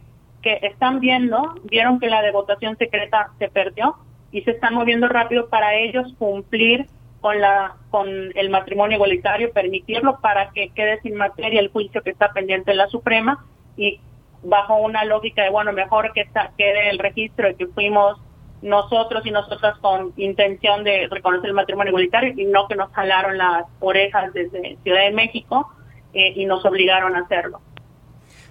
Speaker 24: que están viendo, vieron que la de votación secreta se perdió y se están moviendo rápido para ellos cumplir con la con el matrimonio igualitario, permitirlo para que quede sin materia el juicio que está pendiente en la Suprema y bajo una lógica de bueno, mejor que está, quede el registro de que fuimos nosotros y nosotras con intención de reconocer el matrimonio igualitario y no que nos jalaron las orejas desde Ciudad de México eh, y nos obligaron a hacerlo.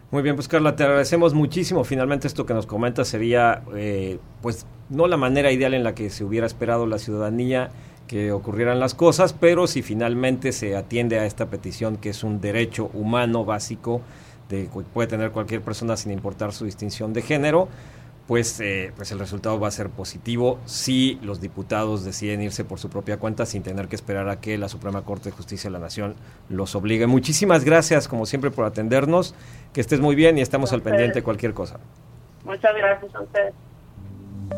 Speaker 7: Muy bien, pues Carla, te agradecemos muchísimo. Finalmente esto que nos comentas sería, eh, pues, no la manera ideal en la que se hubiera esperado la ciudadanía que ocurrieran las cosas, pero si finalmente se atiende a esta petición, que es un derecho humano básico de puede tener cualquier persona sin importar su distinción de género, pues, eh, pues el resultado va a ser positivo si los diputados deciden irse por su propia cuenta sin tener que esperar a que la Suprema Corte de Justicia de la Nación los obligue. Muchísimas gracias, como siempre, por atendernos. Que estés muy bien y estamos al pendiente de cualquier cosa.
Speaker 24: Muchas gracias a ustedes.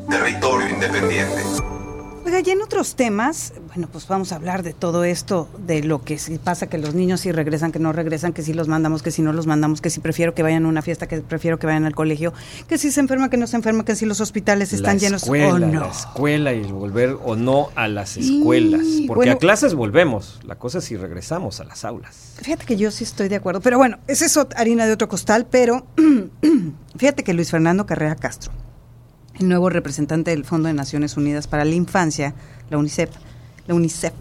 Speaker 2: Territorio Independiente.
Speaker 6: Oiga, y en otros temas, bueno, pues vamos a hablar de todo esto, de lo que pasa, que los niños si regresan, que no regresan, que si los mandamos, que si no los mandamos, que si prefiero que vayan a una fiesta, que prefiero que vayan al colegio, que si se enferma, que no se enferma, que si los hospitales están llenos
Speaker 7: o
Speaker 6: no.
Speaker 7: La escuela y volver o no a las escuelas. porque a clases volvemos, la cosa es si regresamos a las aulas.
Speaker 6: Fíjate que yo sí estoy de acuerdo, pero bueno, es eso harina de otro costal, pero fíjate que Luis Fernando Carrera Castro el nuevo representante del Fondo de Naciones Unidas para la Infancia, la UNICEF, la UNICEF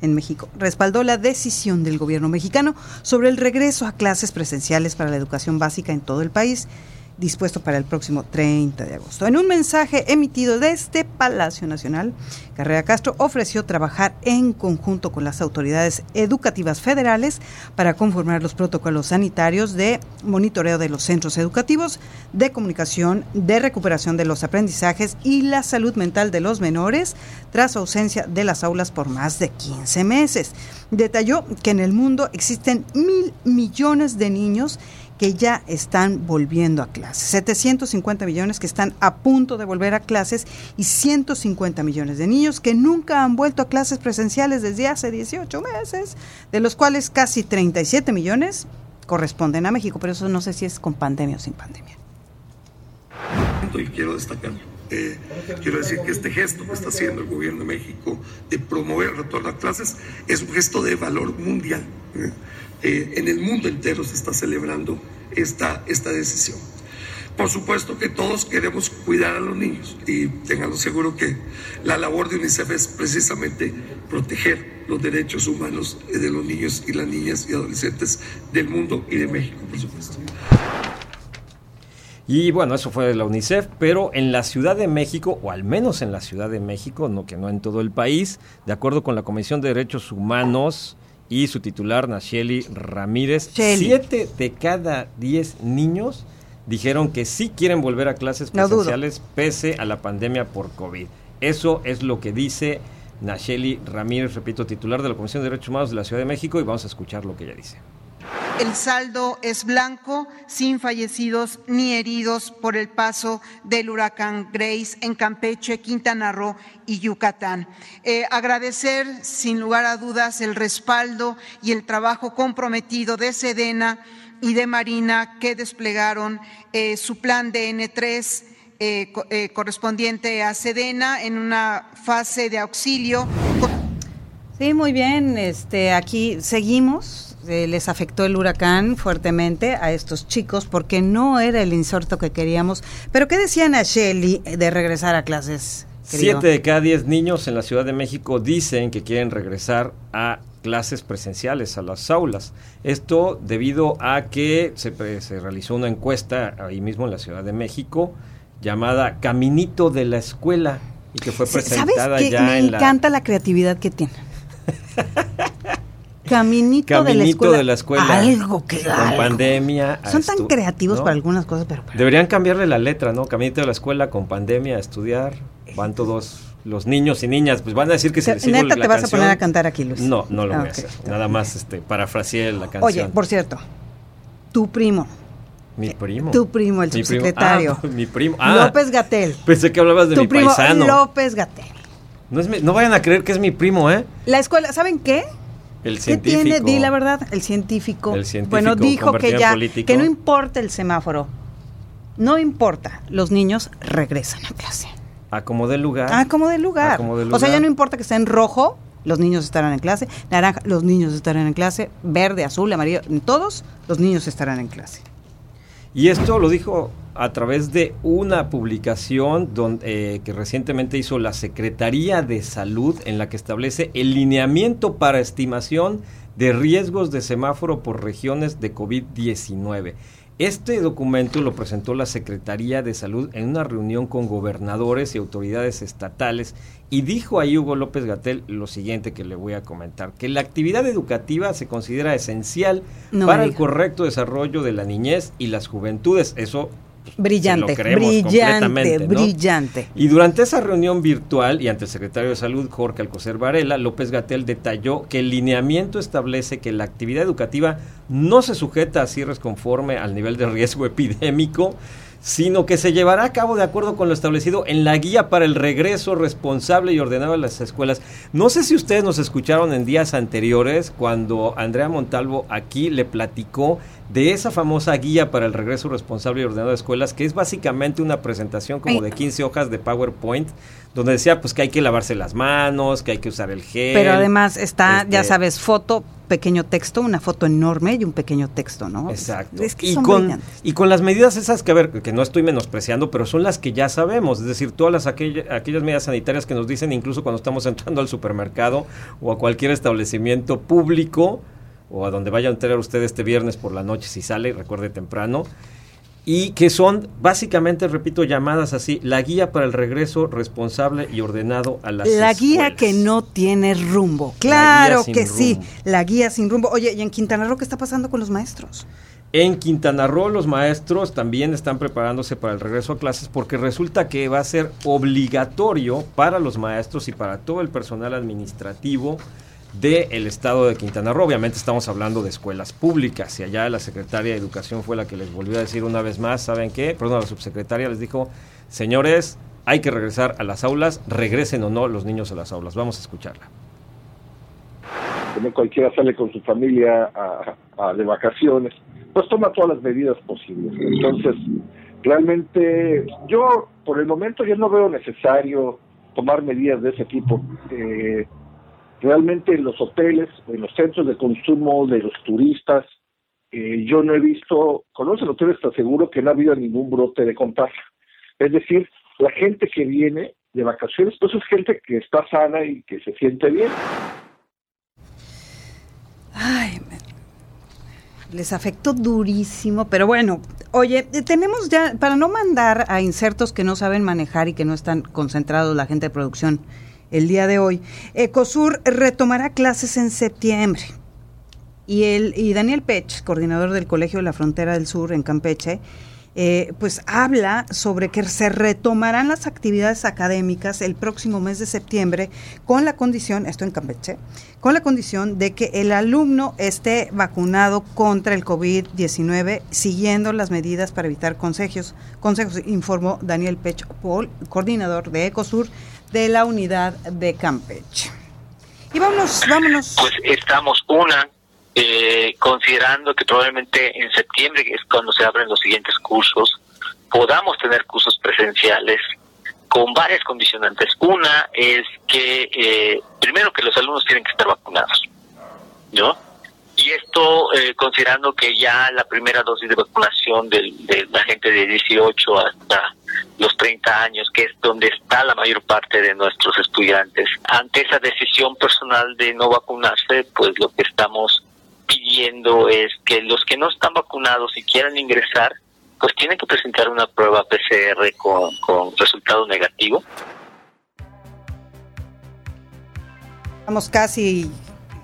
Speaker 6: en México, respaldó la decisión del gobierno mexicano sobre el regreso a clases presenciales para la educación básica en todo el país dispuesto para el próximo 30 de agosto. En un mensaje emitido desde Palacio Nacional, Carrera Castro ofreció trabajar en conjunto con las autoridades educativas federales para conformar los protocolos sanitarios de monitoreo de los centros educativos, de comunicación, de recuperación de los aprendizajes y la salud mental de los menores tras ausencia de las aulas por más de 15 meses. Detalló que en el mundo existen mil millones de niños que ya están volviendo a clases. 750 millones que están a punto de volver a clases y 150 millones de niños que nunca han vuelto a clases presenciales desde hace 18 meses, de los cuales casi 37 millones corresponden a México, pero eso no sé si es con pandemia o sin pandemia.
Speaker 25: Y quiero destacar, eh, quiero decir que este gesto que está haciendo el gobierno de México de promover el retorno a clases es un gesto de valor mundial. ¿eh? Eh, en el mundo entero se está celebrando esta, esta decisión. Por supuesto que todos queremos cuidar a los niños y tenganlo seguro que la labor de UNICEF es precisamente proteger los derechos humanos de los niños y las niñas y adolescentes del mundo y de México, por supuesto.
Speaker 7: Y bueno, eso fue de la UNICEF, pero en la Ciudad de México, o al menos en la Ciudad de México, no que no en todo el país, de acuerdo con la Comisión de Derechos Humanos, y su titular, Nacheli Ramírez. Siete de cada diez niños dijeron que sí quieren volver a clases presenciales pese a la pandemia por COVID. Eso es lo que dice Nacheli Ramírez, repito, titular de la Comisión de Derechos Humanos de la Ciudad de México, y vamos a escuchar lo que ella dice.
Speaker 26: El saldo es blanco, sin fallecidos ni heridos por el paso del huracán Grace en Campeche, Quintana Roo y Yucatán. Eh, agradecer, sin lugar a dudas, el respaldo y el trabajo comprometido de Sedena y de Marina que desplegaron eh, su plan DN3 eh, correspondiente a Sedena en una fase de auxilio.
Speaker 6: Sí, muy bien. Este, aquí seguimos eh, les afectó el huracán fuertemente a estos chicos porque no era el insorto que queríamos. Pero ¿qué decían a Shelly de regresar a clases?
Speaker 7: Siete de cada diez niños en la Ciudad de México dicen que quieren regresar a clases presenciales, a las aulas. Esto debido a que se, se realizó una encuesta ahí mismo en la Ciudad de México llamada Caminito de la Escuela y que fue presentada
Speaker 6: ¿Sabes
Speaker 7: ya
Speaker 6: Me
Speaker 7: en
Speaker 6: encanta la creatividad que tiene. Caminito, de, la escuela, Algo que
Speaker 7: Con pandemia.
Speaker 6: Son tan creativos para algunas cosas, pero,
Speaker 7: Deberían cambiarle la letra, ¿no? Caminito de la escuela con pandemia a estudiar. Van todos los niños y niñas, pues van a decir que se les
Speaker 6: Neta, te vas a poner a cantar aquí, Luis.
Speaker 7: No, no lo voy a ah, hacer. Nada más este, parafraseé la canción.
Speaker 6: Oye, por cierto, tu primo.
Speaker 7: Mi primo.
Speaker 6: Tu primo, el subsecretario.
Speaker 7: Ah, mi primo. Ah,
Speaker 6: López Gatel.
Speaker 7: Pensé que hablabas de
Speaker 6: tu
Speaker 7: mi
Speaker 6: primo
Speaker 7: paisano.
Speaker 6: López Gatel.
Speaker 7: No, es no vayan a creer que es mi primo, ¿eh?
Speaker 6: La escuela, ¿saben qué?
Speaker 7: El
Speaker 6: ¿Qué tiene? Di la verdad, el científico.
Speaker 7: El científico
Speaker 6: bueno, dijo que ya, que no importa el semáforo. No importa, los niños regresan a clase.
Speaker 7: A como del lugar.
Speaker 6: Ah, como del lugar.
Speaker 7: A como del
Speaker 6: O sea, ya no importa que esté en rojo, los niños estarán en clase. Naranja, los niños estarán en clase. Verde, azul, amarillo, todos los niños estarán en clase.
Speaker 7: Y esto lo dijo a través de una publicación donde, eh, que recientemente hizo la Secretaría de Salud en la que establece el lineamiento para estimación de riesgos de semáforo por regiones de COVID-19. Este documento lo presentó la Secretaría de Salud en una reunión con gobernadores y autoridades estatales y dijo ahí Hugo López Gatel lo siguiente que le voy a comentar, que la actividad educativa se considera esencial
Speaker 6: No
Speaker 7: para el correcto desarrollo de la niñez y las juventudes. Eso
Speaker 6: Brillante,
Speaker 7: lo
Speaker 6: brillante, brillante.
Speaker 7: Y durante esa reunión virtual y ante el secretario de Salud, Jorge Alcocer Varela, López Gatel detalló que el lineamiento establece que la actividad educativa no se sujeta a cierres conforme al nivel de riesgo epidémico, sino que se llevará a cabo de acuerdo con lo establecido en la guía para el regreso responsable y ordenado a las escuelas. No sé si ustedes nos escucharon en días anteriores cuando Andrea Montalvo aquí le platicó de esa famosa guía para el regreso responsable y ordenado de escuelas, que es básicamente una presentación como de 15 hojas de PowerPoint, donde decía pues que hay que lavarse las manos, que hay que usar el gel.
Speaker 6: Pero además está, ya
Speaker 7: este-
Speaker 6: sabes, foto, pequeño texto, una foto enorme y un pequeño texto, ¿no?
Speaker 7: Exacto.
Speaker 6: Es que
Speaker 7: y,
Speaker 6: son
Speaker 7: con,
Speaker 6: brillantes.
Speaker 7: y con las medidas esas que, a ver, que no estoy menospreciando, pero son las que ya sabemos, es decir, todas las aquella- aquellas medidas sanitarias que nos dicen incluso cuando estamos entrando al supermercado o a cualquier establecimiento público o a donde vaya a entrar usted este viernes por la noche si sale, recuerde temprano. Y que son básicamente, repito, llamadas así, la guía para el regreso responsable y ordenado a las
Speaker 6: La guía que no tiene rumbo. Claro que sí, la guía sin rumbo. Oye, ¿y en Quintana Roo qué está pasando con los maestros?
Speaker 7: En Quintana Roo los maestros también están preparándose para el regreso a clases porque resulta que va a ser obligatorio para los maestros y para todo el personal administrativo del estado de Quintana Roo. Obviamente estamos hablando de escuelas públicas y allá la secretaria de Educación fue la que les volvió a decir una vez más, ¿saben qué? Perdón, la subsecretaria les dijo, señores, hay que regresar a las aulas, regresen o no los niños a las aulas. Vamos a escucharla.
Speaker 27: No cualquiera sale con su familia a, de vacaciones, pues toma todas las medidas posibles. Entonces, realmente yo por el momento ya no veo necesario tomar medidas de ese tipo. Eh, Realmente en los hoteles, en los centros de consumo de los turistas, eh, yo no he visto, conoce el hotel está seguro que no ha habido ningún brote de contagio. Es decir, la gente que viene de vacaciones, pues es gente que está sana y que se siente bien.
Speaker 6: Ay, les afectó durísimo, pero bueno, oye, tenemos ya, para no mandar a insertos que no saben manejar y que no están concentrados la gente de producción el día de hoy. Ecosur retomará clases en septiembre. Y, el, y Daniel Pech, coordinador del Colegio de la Frontera del Sur en Campeche, eh, pues habla sobre que se retomarán las actividades académicas el próximo mes de septiembre con la condición, esto en Campeche, con la condición de que el alumno esté vacunado contra el COVID-19 siguiendo las medidas para evitar consejos, consejos informó Daniel Pech coordinador de Ecosur de la unidad de Campeche. Y vámonos, vámonos.
Speaker 28: Pues estamos una, eh, considerando que probablemente en septiembre, que es cuando se abren los siguientes cursos, podamos tener cursos presenciales con varias condicionantes. Una es que, eh, primero, que los alumnos tienen que estar vacunados, ¿no? Y esto eh, considerando que ya la primera dosis de vacunación de, de la gente de 18 hasta los 30 años, que es donde está la mayor parte de nuestros estudiantes. Ante esa decisión personal de no vacunarse, pues lo que estamos pidiendo es que los que no están vacunados y quieran ingresar, pues tienen que presentar una prueba PCR con, con resultado negativo.
Speaker 6: Estamos casi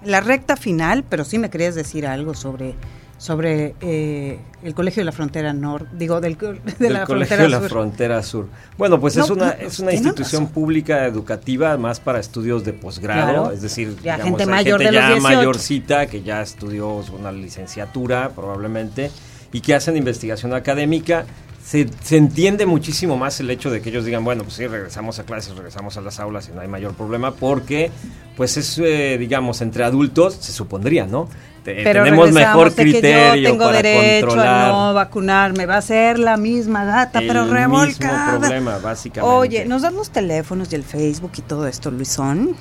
Speaker 6: la recta final, pero sí me querías decir algo sobre sobre eh, el Colegio de la Frontera Norte, digo, del, de la
Speaker 7: Colegio de la Frontera Sur. Bueno, pues es una, es una institución pública educativa más para estudios de posgrado, es decir,
Speaker 6: ya gente mayor gente
Speaker 7: ya mayorcita que ya estudió una licenciatura probablemente y que hacen investigación académica se, se, entiende muchísimo más el hecho de que ellos digan, bueno, pues sí, regresamos a clases, regresamos a las aulas y no hay mayor problema, porque pues es, eh, digamos, entre adultos, se supondría, ¿no? tenemos mejor criterio
Speaker 6: yo tengo derecho a no vacunarme, va a ser la misma data, pero revolcada.
Speaker 7: mismo problema, básicamente.
Speaker 6: Oye, ¿nos dan los teléfonos y el Facebook y todo esto, Luisón?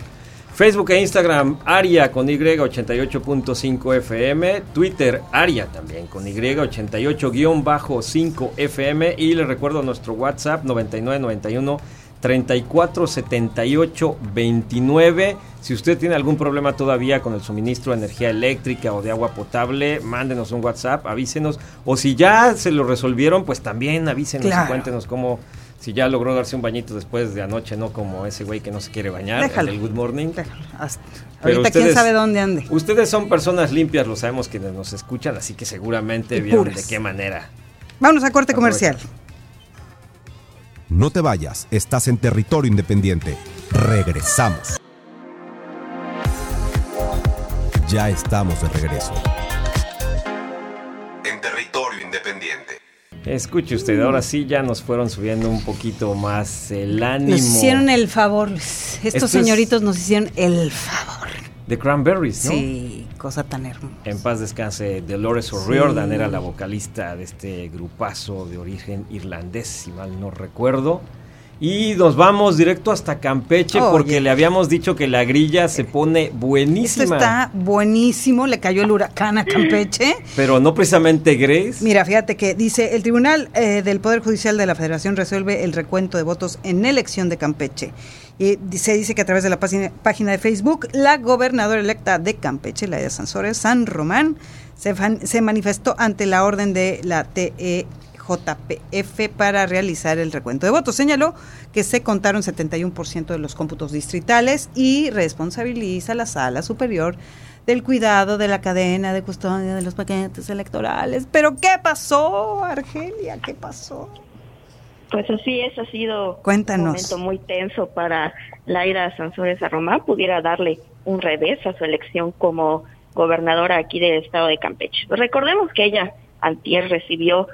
Speaker 7: Facebook e Instagram, Aria con Y88.5 FM. Twitter, Aria también con Y88-5 FM. Y les recuerdo nuestro WhatsApp 9991 347829. Si usted tiene algún problema todavía con el suministro de energía eléctrica o de agua potable, mándenos un WhatsApp, avísenos. O si ya se lo resolvieron, pues también avísenos y cuéntenos cómo si ya logró darse un bañito después de anoche, no como ese güey que no se quiere bañar, el Good Morning.
Speaker 6: Pero Ahorita quién sabe dónde ande.
Speaker 7: Ustedes son personas limpias, lo sabemos quienes nos escuchan, así que seguramente vieron de qué manera.
Speaker 6: Vámonos a corte comercial.
Speaker 1: No te vayas, estás en territorio independiente. Regresamos. Ya estamos de regreso.
Speaker 7: Escuche usted, ahora sí ya nos fueron subiendo un poquito más el ánimo.
Speaker 6: Nos hicieron el favor, estos señoritos nos hicieron el favor.
Speaker 7: The Cranberries, ¿no?
Speaker 6: Sí, cosa tan hermosa.
Speaker 7: En paz descanse, Dolores O'Riordan era la vocalista de este grupazo de origen irlandés, si mal no recuerdo. Y nos vamos directo hasta Campeche porque le habíamos dicho que la grilla se pone buenísima.
Speaker 6: Esto está buenísimo, le cayó el huracán a Campeche.
Speaker 7: Pero no precisamente Grace.
Speaker 6: Mira, fíjate que dice, el Tribunal eh, del Poder Judicial de la Federación resuelve el recuento de votos en elección de Campeche. Y se dice que a través de la página, de Facebook, la gobernadora electa de Campeche, Laia Sansores San Román, se, se manifestó ante la orden de la TEJ JPF para realizar el recuento de votos. Señaló que se contaron 71% de los cómputos distritales y responsabiliza a la sala superior del cuidado de la cadena de custodia de los paquetes electorales. Pero ¿qué pasó, Argelia? ¿Qué pasó?
Speaker 21: Pues así es, ha sido
Speaker 6: Cuéntanos.
Speaker 21: un momento muy tenso para Laira Sansores Román. Pudiera darle un revés a su elección como gobernadora aquí del estado de Campeche. Recordemos que ella antier recibió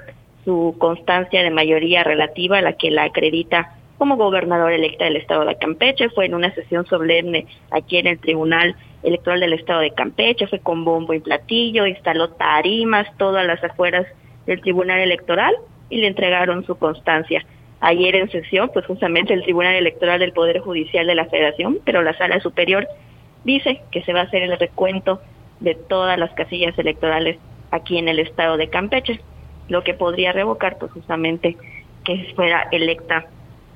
Speaker 21: su constancia de mayoría relativa, la que la acredita como gobernadora electa del estado de Campeche. Fue en una sesión solemne aquí en el Tribunal Electoral del estado de Campeche, fue con bombo y platillo, instaló tarimas todas las afueras del Tribunal Electoral y le entregaron su constancia. Ayer en sesión, pues justamente el Tribunal Electoral del Poder Judicial de la Federación, pero la Sala Superior dice que se va a hacer el recuento de todas las casillas electorales aquí en el estado de Campeche, lo que podría revocar pues justamente que fuera electa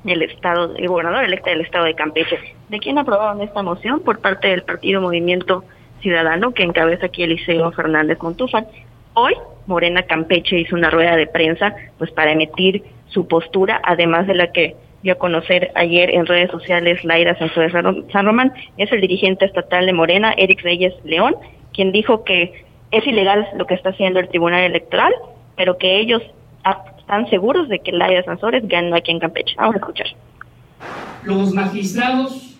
Speaker 21: el estado, el gobernador electa del estado de Campeche. ¿De quién aprobaron esta moción? Por parte del Partido Movimiento Ciudadano que encabeza aquí Eliseo Fernández Montúfar. Hoy Morena Campeche hizo una rueda de prensa pues para emitir su postura, además de la que dio a conocer ayer en redes sociales Laira Sánchez San Román, es el dirigente estatal de Morena, Eric Reyes León, quien dijo que es ilegal lo que está haciendo el Tribunal Electoral, pero que ellos están seguros de que Laira Sansores ganó aquí en Campeche. Vamos a escuchar.
Speaker 29: Los magistrados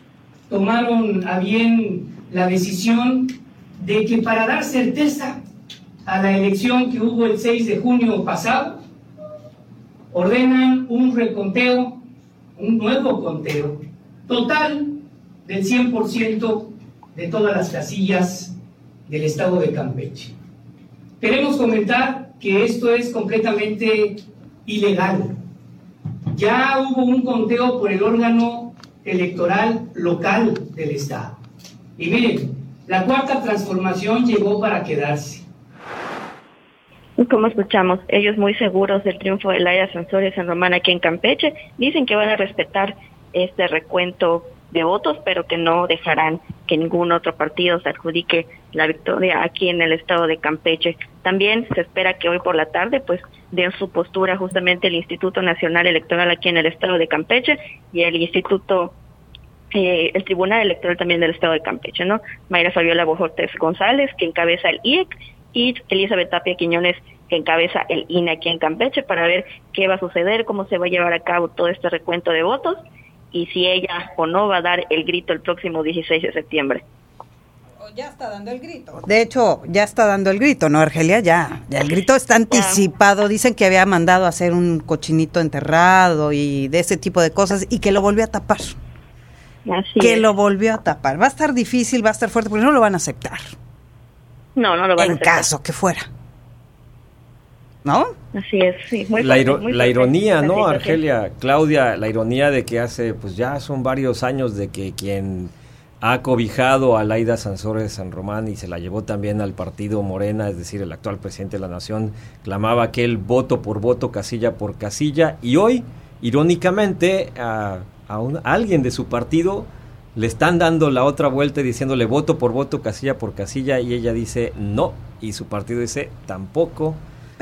Speaker 29: tomaron a bien la decisión de que para dar certeza a la elección que hubo el 6 de junio pasado, ordenan un reconteo, un nuevo conteo total del 100% de todas las casillas del estado de Campeche. Queremos comentar que esto es completamente ilegal. Ya hubo un conteo por el órgano electoral local del estado. Y miren, la cuarta transformación llegó para quedarse.
Speaker 21: Como escuchamos, ellos muy seguros del triunfo de Laira Sansores en Román aquí en Campeche, dicen que van a respetar este recuento de votos, pero que no dejarán que ningún otro partido se adjudique la victoria aquí en el estado de Campeche. También se espera que hoy por la tarde pues den su postura justamente el Instituto Nacional Electoral aquí en el estado de Campeche y el Instituto eh, el Tribunal Electoral también del Estado de Campeche, ¿no? Mayra Fabiola Bojortes González, que encabeza el IEC, y Elizabeth Tapia Quiñones, que encabeza el INE aquí en Campeche, para ver qué va a suceder, cómo se va a llevar a cabo todo este recuento de votos y si ella o no va a dar el grito el próximo 16 de septiembre.
Speaker 6: Ya está dando el grito. De hecho, ya está dando el grito, ¿no, Argelia? Ya, ya el grito está anticipado. Dicen que había mandado a hacer un cochinito enterrado y de ese tipo de cosas y que lo volvió a tapar.
Speaker 21: Así
Speaker 6: que
Speaker 21: es.
Speaker 6: lo volvió a tapar. Va a estar difícil, va a estar fuerte, porque no lo van a aceptar.
Speaker 21: No, no lo van
Speaker 6: en
Speaker 21: a aceptar.
Speaker 6: caso que fuera. ¿No?
Speaker 21: Así es, sí. Muy
Speaker 7: la,
Speaker 21: muy
Speaker 7: ironía, ¿no. Argelia? Claudia, la ironía de que hace, pues ya son varios años de que quien ha cobijado a Laida Sansores de San Román y se la llevó también al partido Morena, es decir, el actual presidente de la Nación, clamaba aquel voto por voto, casilla por casilla, y hoy, irónicamente, a, a un- a alguien de su partido le están dando la otra vuelta y diciéndole voto por voto, casilla por casilla, y ella dice no, y su partido dice tampoco.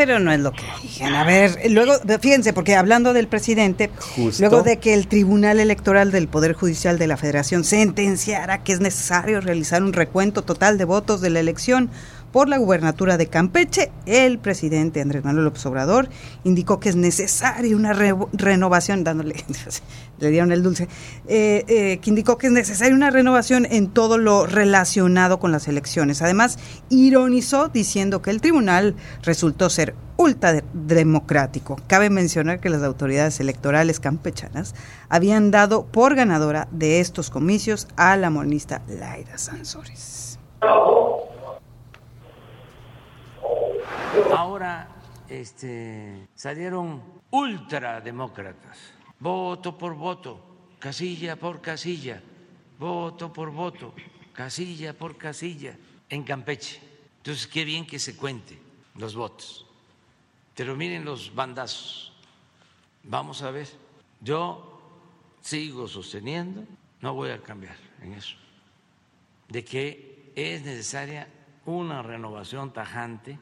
Speaker 6: Pero no es lo que dicen. A ver, luego, fíjense, porque hablando del presidente,
Speaker 7: Justo.
Speaker 6: luego de que el Tribunal Electoral del Poder Judicial de la Federación sentenciara que es necesario realizar un recuento total de votos de la elección por la gubernatura de Campeche, el presidente Andrés Manuel López Obrador indicó que es necesaria una re- renovación, dándole, le dieron el dulce, eh, eh, que indicó que es necesaria una renovación en todo lo relacionado con las elecciones. Además, ironizó diciendo que el tribunal resultó ser ultra de- democrático. Cabe mencionar que las autoridades electorales campechanas habían dado por ganadora de estos comicios a la monista Laira Sansores.
Speaker 30: Ahora este, salieron ultrademócratas, voto por voto, casilla por casilla, voto por voto, casilla por casilla, en Campeche. Entonces, qué bien que se cuente los votos. Pero miren los bandazos. Vamos a ver. Yo sigo sosteniendo, no voy a cambiar en eso, de que es necesaria una renovación tajante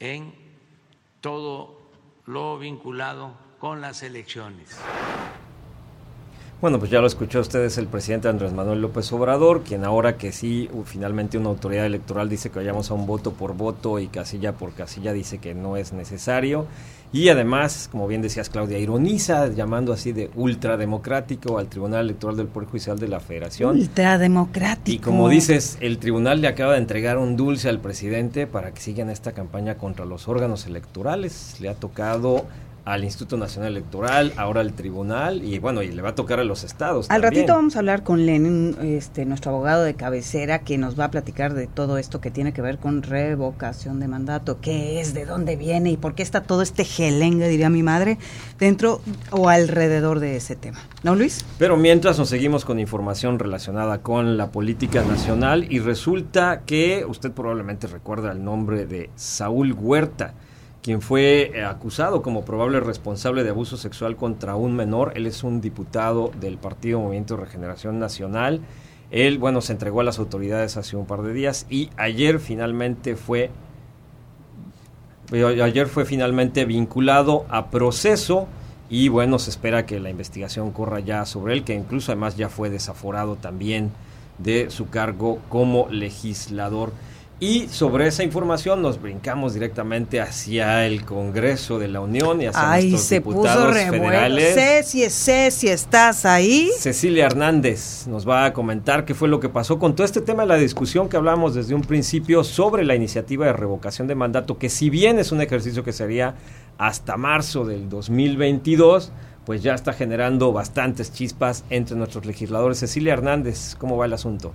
Speaker 30: en todo lo vinculado con las elecciones.
Speaker 7: Bueno, pues ya lo escuchó ustedes el presidente Andrés Manuel López Obrador, quien ahora que sí, finalmente una autoridad electoral dice que vayamos a un voto por voto y casilla por casilla dice que no es necesario. Y además, como bien decías Claudia, ironiza llamando así de ultrademocrático al Tribunal Electoral del Poder Judicial de la Federación.
Speaker 6: Ultrademocrático.
Speaker 7: Y como dices, el tribunal le acaba de entregar un dulce al presidente para que siga en esta campaña contra los órganos electorales. Le ha tocado al Instituto Nacional Electoral, ahora al tribunal y bueno, y le va a tocar a los estados.
Speaker 6: Al
Speaker 7: también.
Speaker 6: ratito vamos a hablar con Lenin, este, nuestro abogado de cabecera, que nos va a platicar de todo esto que tiene que ver con revocación de mandato, qué es, de dónde viene y por qué está todo este gelengue, diría mi madre, dentro o alrededor de ese tema. ¿No, Luis?
Speaker 7: Pero mientras nos seguimos con información relacionada con la política nacional y resulta que usted probablemente recuerda el nombre de Saúl Huerta quien fue eh, acusado como probable responsable de abuso sexual contra un menor. Él es un diputado del Partido Movimiento de Regeneración Nacional. Él, bueno, se entregó a las autoridades hace un par de días y ayer finalmente fue eh, ayer fue finalmente vinculado a proceso y bueno, se espera que la investigación corra ya sobre él, que incluso además ya fue desaforado también de su cargo como legislador. Y sobre esa información nos brincamos directamente hacia el Congreso de la Unión y hacia
Speaker 6: Ay,
Speaker 7: nuestros
Speaker 6: se
Speaker 7: diputados
Speaker 6: puso
Speaker 7: federales.
Speaker 6: Ceci, Ceci, ¿estás ahí?
Speaker 7: Cecilia Hernández nos va a comentar qué fue lo que pasó con todo este tema de la discusión que hablamos desde un principio sobre la iniciativa de revocación de mandato, que si bien es un ejercicio que sería hasta marzo del 2022, pues ya está generando bastantes chispas entre nuestros legisladores. Cecilia Hernández, ¿cómo va el asunto?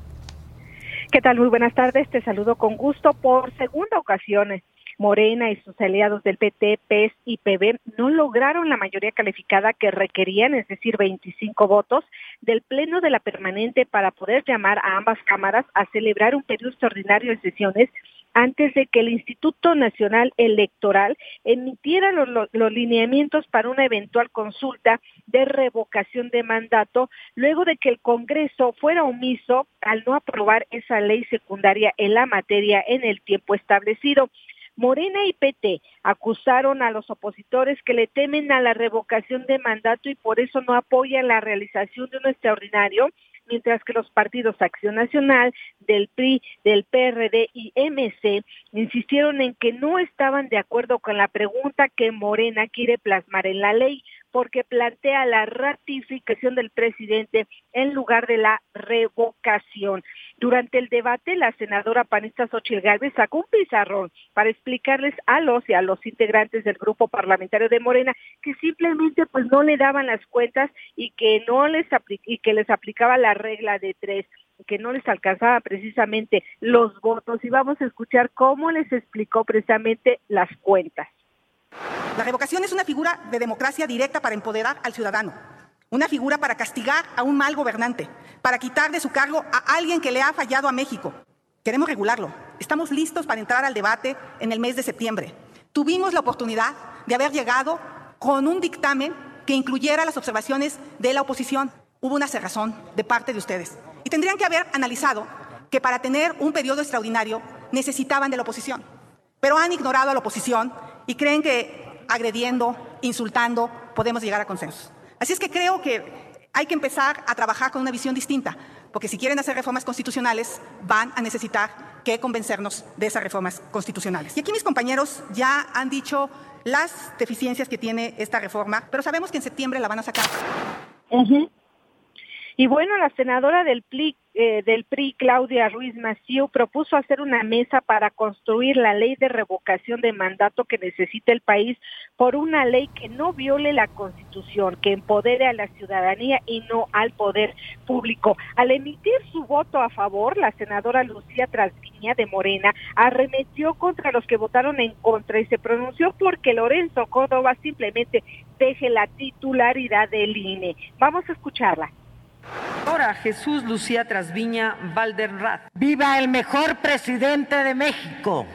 Speaker 31: ¿Qué tal? Muy buenas tardes. Te saludo con gusto. Por segunda ocasión, Morena y sus aliados del PT, PES y PB no lograron la mayoría calificada que requerían, es decir, 25 votos, del Pleno de la Permanente para poder llamar a ambas cámaras a celebrar un periodo extraordinario de sesiones antes de que el Instituto Nacional Electoral emitiera los, los, lineamientos para una eventual consulta de revocación de mandato, luego de que el Congreso fuera omiso al no aprobar esa ley secundaria en la materia en el tiempo establecido. Morena y PT acusaron a los opositores que le temen a la revocación de mandato y por eso no apoyan la realización de un extraordinario mientras que los partidos Acción Nacional, del PRI, del PRD y MC insistieron en que no estaban de acuerdo con la pregunta que Morena quiere plasmar en la ley, porque plantea la ratificación del presidente en lugar de la revocación. Durante el debate, la senadora panista Xochitl Gálvez sacó un pizarrón para explicarles a los y a los integrantes del grupo parlamentario de Morena que simplemente pues no le daban las cuentas y que no les y que les aplicaba la regla de tres que no les alcanzaba precisamente los votos y vamos a escuchar cómo les explicó precisamente las cuentas.
Speaker 32: La revocación es una figura de democracia directa para empoderar al ciudadano, una figura para castigar a un mal gobernante, para quitar de su cargo a alguien que le ha fallado a México. Queremos regularlo. Estamos listos para entrar al debate en el mes de septiembre. Tuvimos la oportunidad de haber llegado con un dictamen que incluyera las observaciones de la oposición. Hubo una cerrazón de parte de ustedes. Y tendrían que haber analizado que para tener un periodo extraordinario necesitaban de la oposición. Pero han ignorado a la oposición y creen que agrediendo, insultando, podemos llegar a consensos. Así es que creo que hay que empezar a trabajar con una visión distinta, porque si quieren hacer reformas constitucionales, van a necesitar que convencernos de esas reformas constitucionales. Y aquí mis compañeros ya han dicho las deficiencias que tiene esta reforma, pero sabemos que en septiembre la van a sacar.
Speaker 31: Y bueno, la senadora del PRI, eh, del PRI, Claudia Ruiz Massieu, propuso hacer una mesa para construir la ley de revocación de mandato que necesita el país por una ley que no viole la Constitución, que empodere a la ciudadanía y no al poder público. Al emitir su voto a favor, la senadora Lucía Trasviña de Morena arremetió contra los que votaron en contra y se pronunció porque Lorenzo Córdoba simplemente deje la titularidad del INE. Vamos a escucharla.
Speaker 33: Ahora Jesús Lucía Trasviña Valderrat. Viva el mejor presidente de México.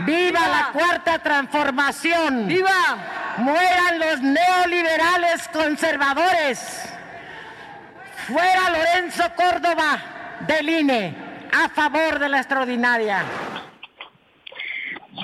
Speaker 33: Viva, ¡Viva, la cuarta transformación. Viva. Mueran los neoliberales conservadores. Fuera Lorenzo Córdoba del INE a favor de la extraordinaria.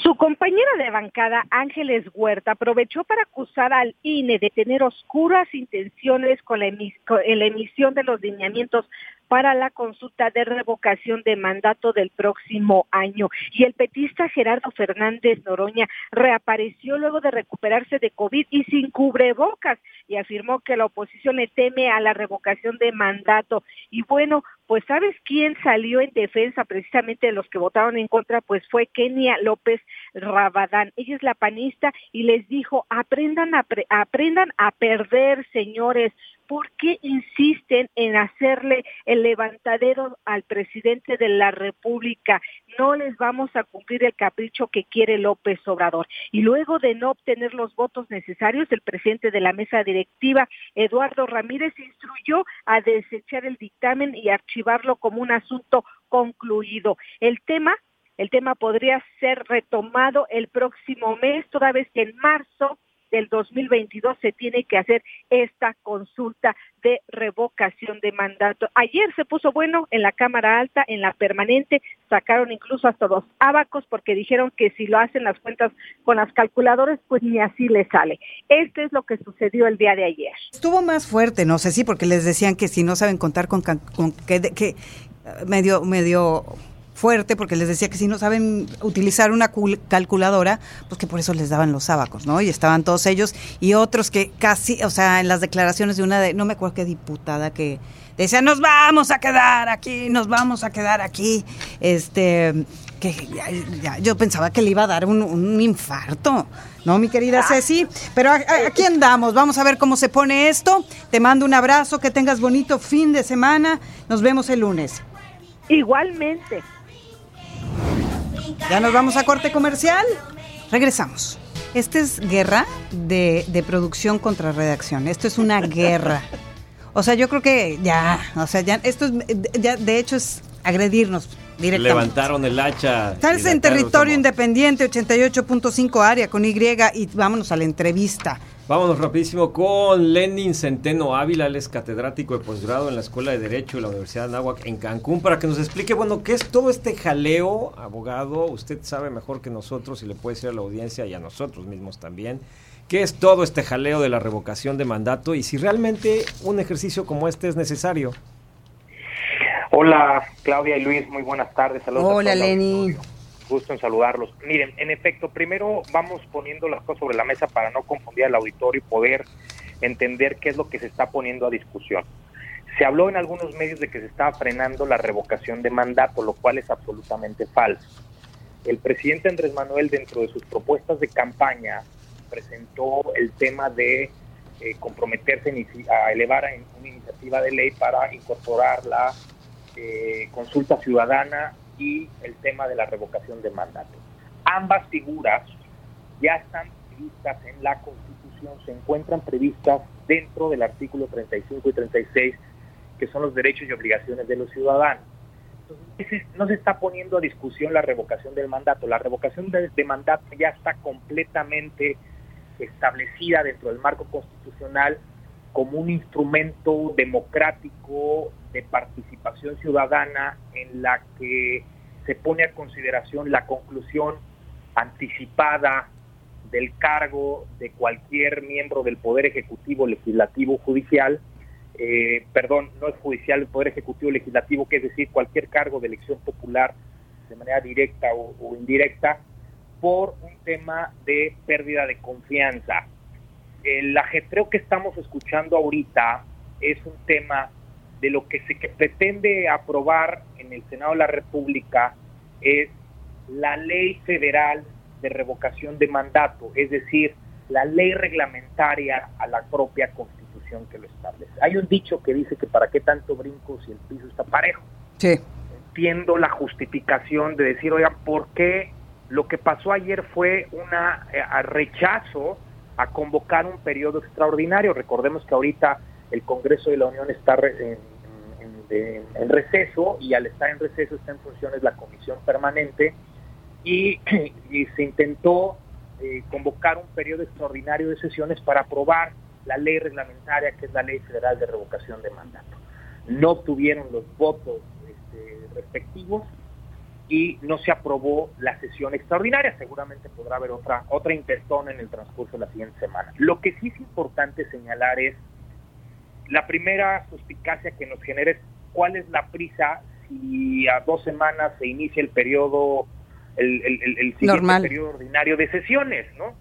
Speaker 31: Su compañera de bancada, Ángeles Huerta, aprovechó para acusar al INE de tener oscuras intenciones con la, emisión de los lineamientos para la consulta de revocación de mandato del próximo año. Y el petista Gerardo Fernández Noroña reapareció luego de recuperarse de COVID y sin cubrebocas y afirmó que la oposición le teme a la revocación de mandato. Y bueno, pues ¿sabes quién salió en defensa precisamente de los que votaron en contra? Pues fue Kenia López Rabadán. Ella es la panista y les dijo, aprendan a, aprendan a perder, señores. ¿Por qué insisten en hacerle el levantadero al presidente de la República? No les vamos a cumplir el capricho que quiere López Obrador. Y luego de no obtener los votos necesarios, el presidente de la mesa directiva, Eduardo Ramírez, instruyó a desechar el dictamen y archivarlo como un asunto concluido. El tema el tema podría ser retomado el próximo mes, toda vez que en marzo del 2022 se tiene que hacer esta consulta de revocación de mandato. Ayer se puso bueno en la Cámara Alta, en la permanente, sacaron incluso hasta los abacos porque dijeron que si lo hacen las cuentas con las calculadoras, pues ni así le sale. Este es lo que sucedió el día de ayer.
Speaker 6: Estuvo más fuerte, no sé si porque les decían que si no saben contar con, con que, que medio medio fuerte porque les decía que si no saben utilizar una calculadora, pues que por eso les daban los sábacos, ¿no? Y estaban todos ellos y otros que casi, o sea, en las declaraciones de una de, no me acuerdo qué diputada que decía, nos vamos a quedar aquí, nos vamos a quedar aquí, este, que ya, yo pensaba que le iba a dar un, infarto, ¿no, mi querida ah. Ceci? Pero aquí andamos, vamos a ver cómo se pone esto. Te mando un abrazo, que tengas bonito fin de semana. Nos vemos el lunes.
Speaker 31: Igualmente.
Speaker 6: Ya nos vamos a corte comercial. Regresamos. Esta es guerra de, de producción contra redacción. Esto es una guerra. O sea, yo creo que ya, o sea, ya, esto es, ya, de hecho es agredirnos.
Speaker 7: Levantaron el hacha.
Speaker 6: Estás en territorio independiente, 88.5 área con Y y vámonos a la entrevista.
Speaker 7: Vámonos rapidísimo con Lenin Centeno Ávila, él es catedrático de posgrado en la Escuela de Derecho de la Universidad de Anáhuac en Cancún, para que nos explique, bueno, qué es todo este jaleo, abogado, usted sabe mejor que nosotros y le puede decir a la audiencia y a nosotros mismos también, qué es todo este jaleo de la revocación de mandato y si realmente un ejercicio como este es necesario.
Speaker 34: Hola, Claudia y Luis, muy buenas tardes.
Speaker 6: Saludos Hola, Lenin
Speaker 34: gusto en saludarlos. Miren, en efecto, primero vamos poniendo las cosas sobre la mesa para no confundir al auditorio y poder entender qué es lo que se está poniendo a discusión. Se habló en algunos medios de que se estaba frenando la revocación de mandato, lo cual es absolutamente falso. El presidente Andrés Manuel, dentro de sus propuestas de campaña, presentó el tema de eh, comprometerse a elevar una iniciativa de ley para incorporar la eh, consulta ciudadana y el tema de la revocación de mandato. Ambas figuras ya están previstas en la Constitución, se encuentran previstas dentro del artículo 35 y 36, que son los derechos y obligaciones de los ciudadanos. Entonces, no se está poniendo a discusión la revocación del mandato. La revocación de, de mandato ya está completamente establecida dentro del marco constitucional como un instrumento democrático de participación ciudadana en la que se pone a consideración la conclusión anticipada del cargo de cualquier miembro del Poder Ejecutivo, Legislativo, Judicial, eh, perdón, no es judicial, el Poder Ejecutivo, Legislativo, que es decir, cualquier cargo de elección popular de manera directa o indirecta, por un tema de pérdida de confianza. El ajetreo que estamos escuchando ahorita es un tema de lo que se pretende aprobar en el Senado de la República es la ley federal de revocación de mandato, es decir, la ley reglamentaria a la propia constitución que lo establece. Hay un dicho que dice que para qué tanto brinco si el piso está parejo.
Speaker 6: Sí.
Speaker 34: Entiendo la justificación de decir, oigan, ¿por qué lo que pasó ayer fue un eh, rechazo a convocar un periodo extraordinario? Recordemos que ahorita el Congreso de la Unión está en, en, receso y al estar en receso está en funciones la comisión permanente y, se intentó eh, convocar un periodo extraordinario de sesiones para aprobar la ley reglamentaria que es la ley federal de revocación de mandato. No obtuvieron los votos este, respectivos y no se aprobó la sesión extraordinaria. Seguramente podrá haber otra, otra intentona en el transcurso de la siguiente semana. Lo que sí es importante señalar es la primera suspicacia que nos genera cuál es la prisa si a dos semanas se inicia el periodo, el, el, el siguiente periodo ordinario de sesiones, ¿no?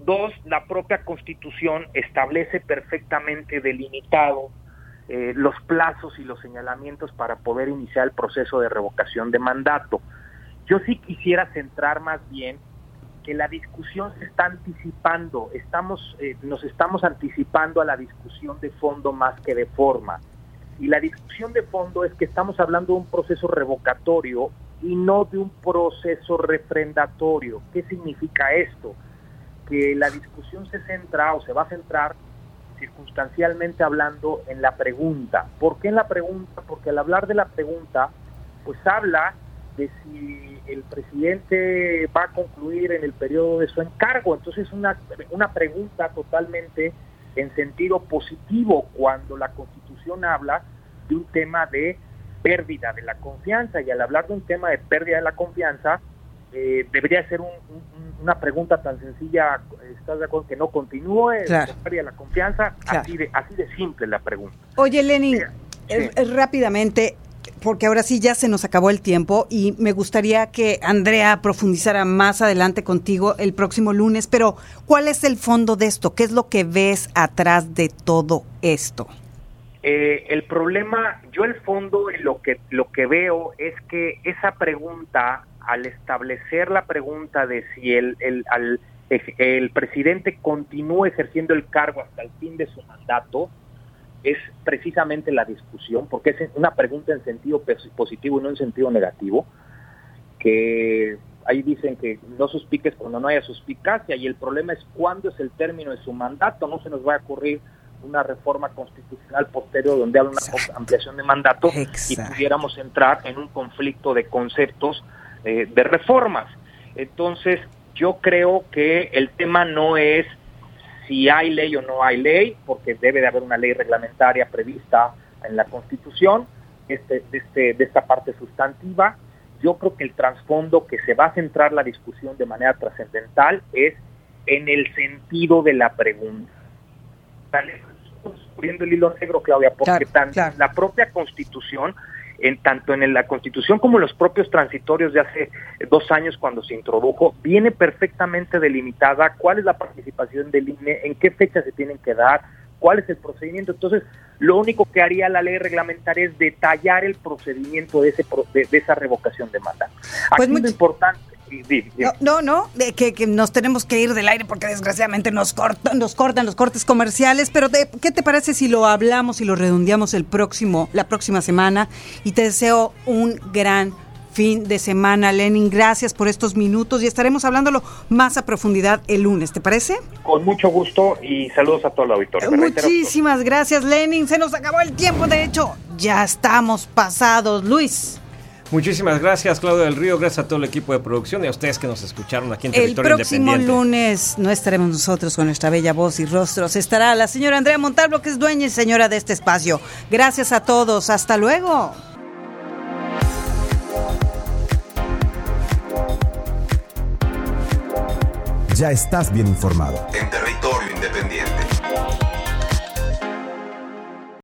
Speaker 34: Dos, la propia Constitución establece perfectamente delimitado eh, los plazos y los señalamientos para poder iniciar el proceso de revocación de mandato. Yo sí quisiera centrar más bien que la discusión se está anticipando, estamos, eh, nos estamos anticipando a la discusión de fondo más que de forma. Y la discusión de fondo es que estamos hablando de un proceso revocatorio y no de un proceso refrendatorio. ¿Qué significa esto? Que la discusión se centra o se va a centrar circunstancialmente hablando en la pregunta. ¿Por qué en la pregunta? Porque al hablar de la pregunta, pues habla de si el presidente va a concluir en el periodo de su encargo. Entonces, una, una pregunta totalmente en sentido positivo cuando la Constitución habla de un tema de pérdida de la confianza. Y al hablar de un tema de pérdida de la confianza eh, debería ser una pregunta tan sencilla, ¿estás de acuerdo que no continúe la pérdida de la confianza? Así, de, así de simple la pregunta.
Speaker 6: Oye, Lenin, eh, eh, rápidamente, porque ahora sí ya se nos acabó el tiempo y me gustaría que Andrea profundizara más adelante contigo el próximo lunes, pero ¿cuál es el fondo de esto? ¿Qué es lo que ves atrás de todo esto?
Speaker 34: Eh, el problema, yo el fondo y lo que, lo que veo es que esa pregunta, al establecer la pregunta de si el, el, al, el presidente continúa ejerciendo el cargo hasta el fin de su mandato, es precisamente la discusión, porque es una pregunta en sentido positivo y no en sentido negativo, que ahí dicen que no suspiques cuando no haya suspicacia y el problema es cuándo es el término de su mandato, no se nos va a ocurrir una reforma constitucional posterior donde haya una ampliación de mandato y pudiéramos entrar en un conflicto de conceptos eh, de reformas. Entonces, yo creo que el tema no es si hay ley o no hay ley, porque debe de haber una ley reglamentaria prevista en la Constitución este, de, este, de esta parte sustantiva. Yo creo que el trasfondo que se va a centrar la discusión de manera trascendental es en el sentido de la pregunta. Estamos el hilo negro, Claudia, porque la propia Constitución en tanto en la Constitución como en los propios transitorios de hace dos años cuando se introdujo, viene perfectamente delimitada cuál es la participación del INE, en qué fecha se tienen que dar, cuál es el procedimiento. Entonces, lo único que haría la ley reglamentaria es detallar el procedimiento de, ese, de, esa revocación de mandato. Pues Aquí lo importante
Speaker 6: no, no, que, que, nos tenemos que ir del aire porque desgraciadamente nos cortan, nos cortan los cortes comerciales, pero ¿qué te parece si lo hablamos y lo redondeamos el próximo, la próxima semana? Y te deseo un gran fin de semana, Lenin. Gracias por estos minutos y estaremos hablándolo más a profundidad el lunes, ¿te parece?
Speaker 34: Con mucho gusto y saludos a todo el auditorio.
Speaker 6: Muchísimas gracias, Lenin. Se nos acabó el tiempo, de hecho, ya estamos pasados. Luis.
Speaker 7: Muchísimas gracias, Claudio del Río. Gracias a todo el equipo de producción y a ustedes que nos escucharon aquí en Territorio
Speaker 6: El próximo lunes no estaremos nosotros con nuestra bella voz y rostros. Estará la señora Andrea Montalvo, que es dueña y señora de este espacio. Gracias a todos. Hasta luego.
Speaker 1: Ya estás bien informado.
Speaker 2: En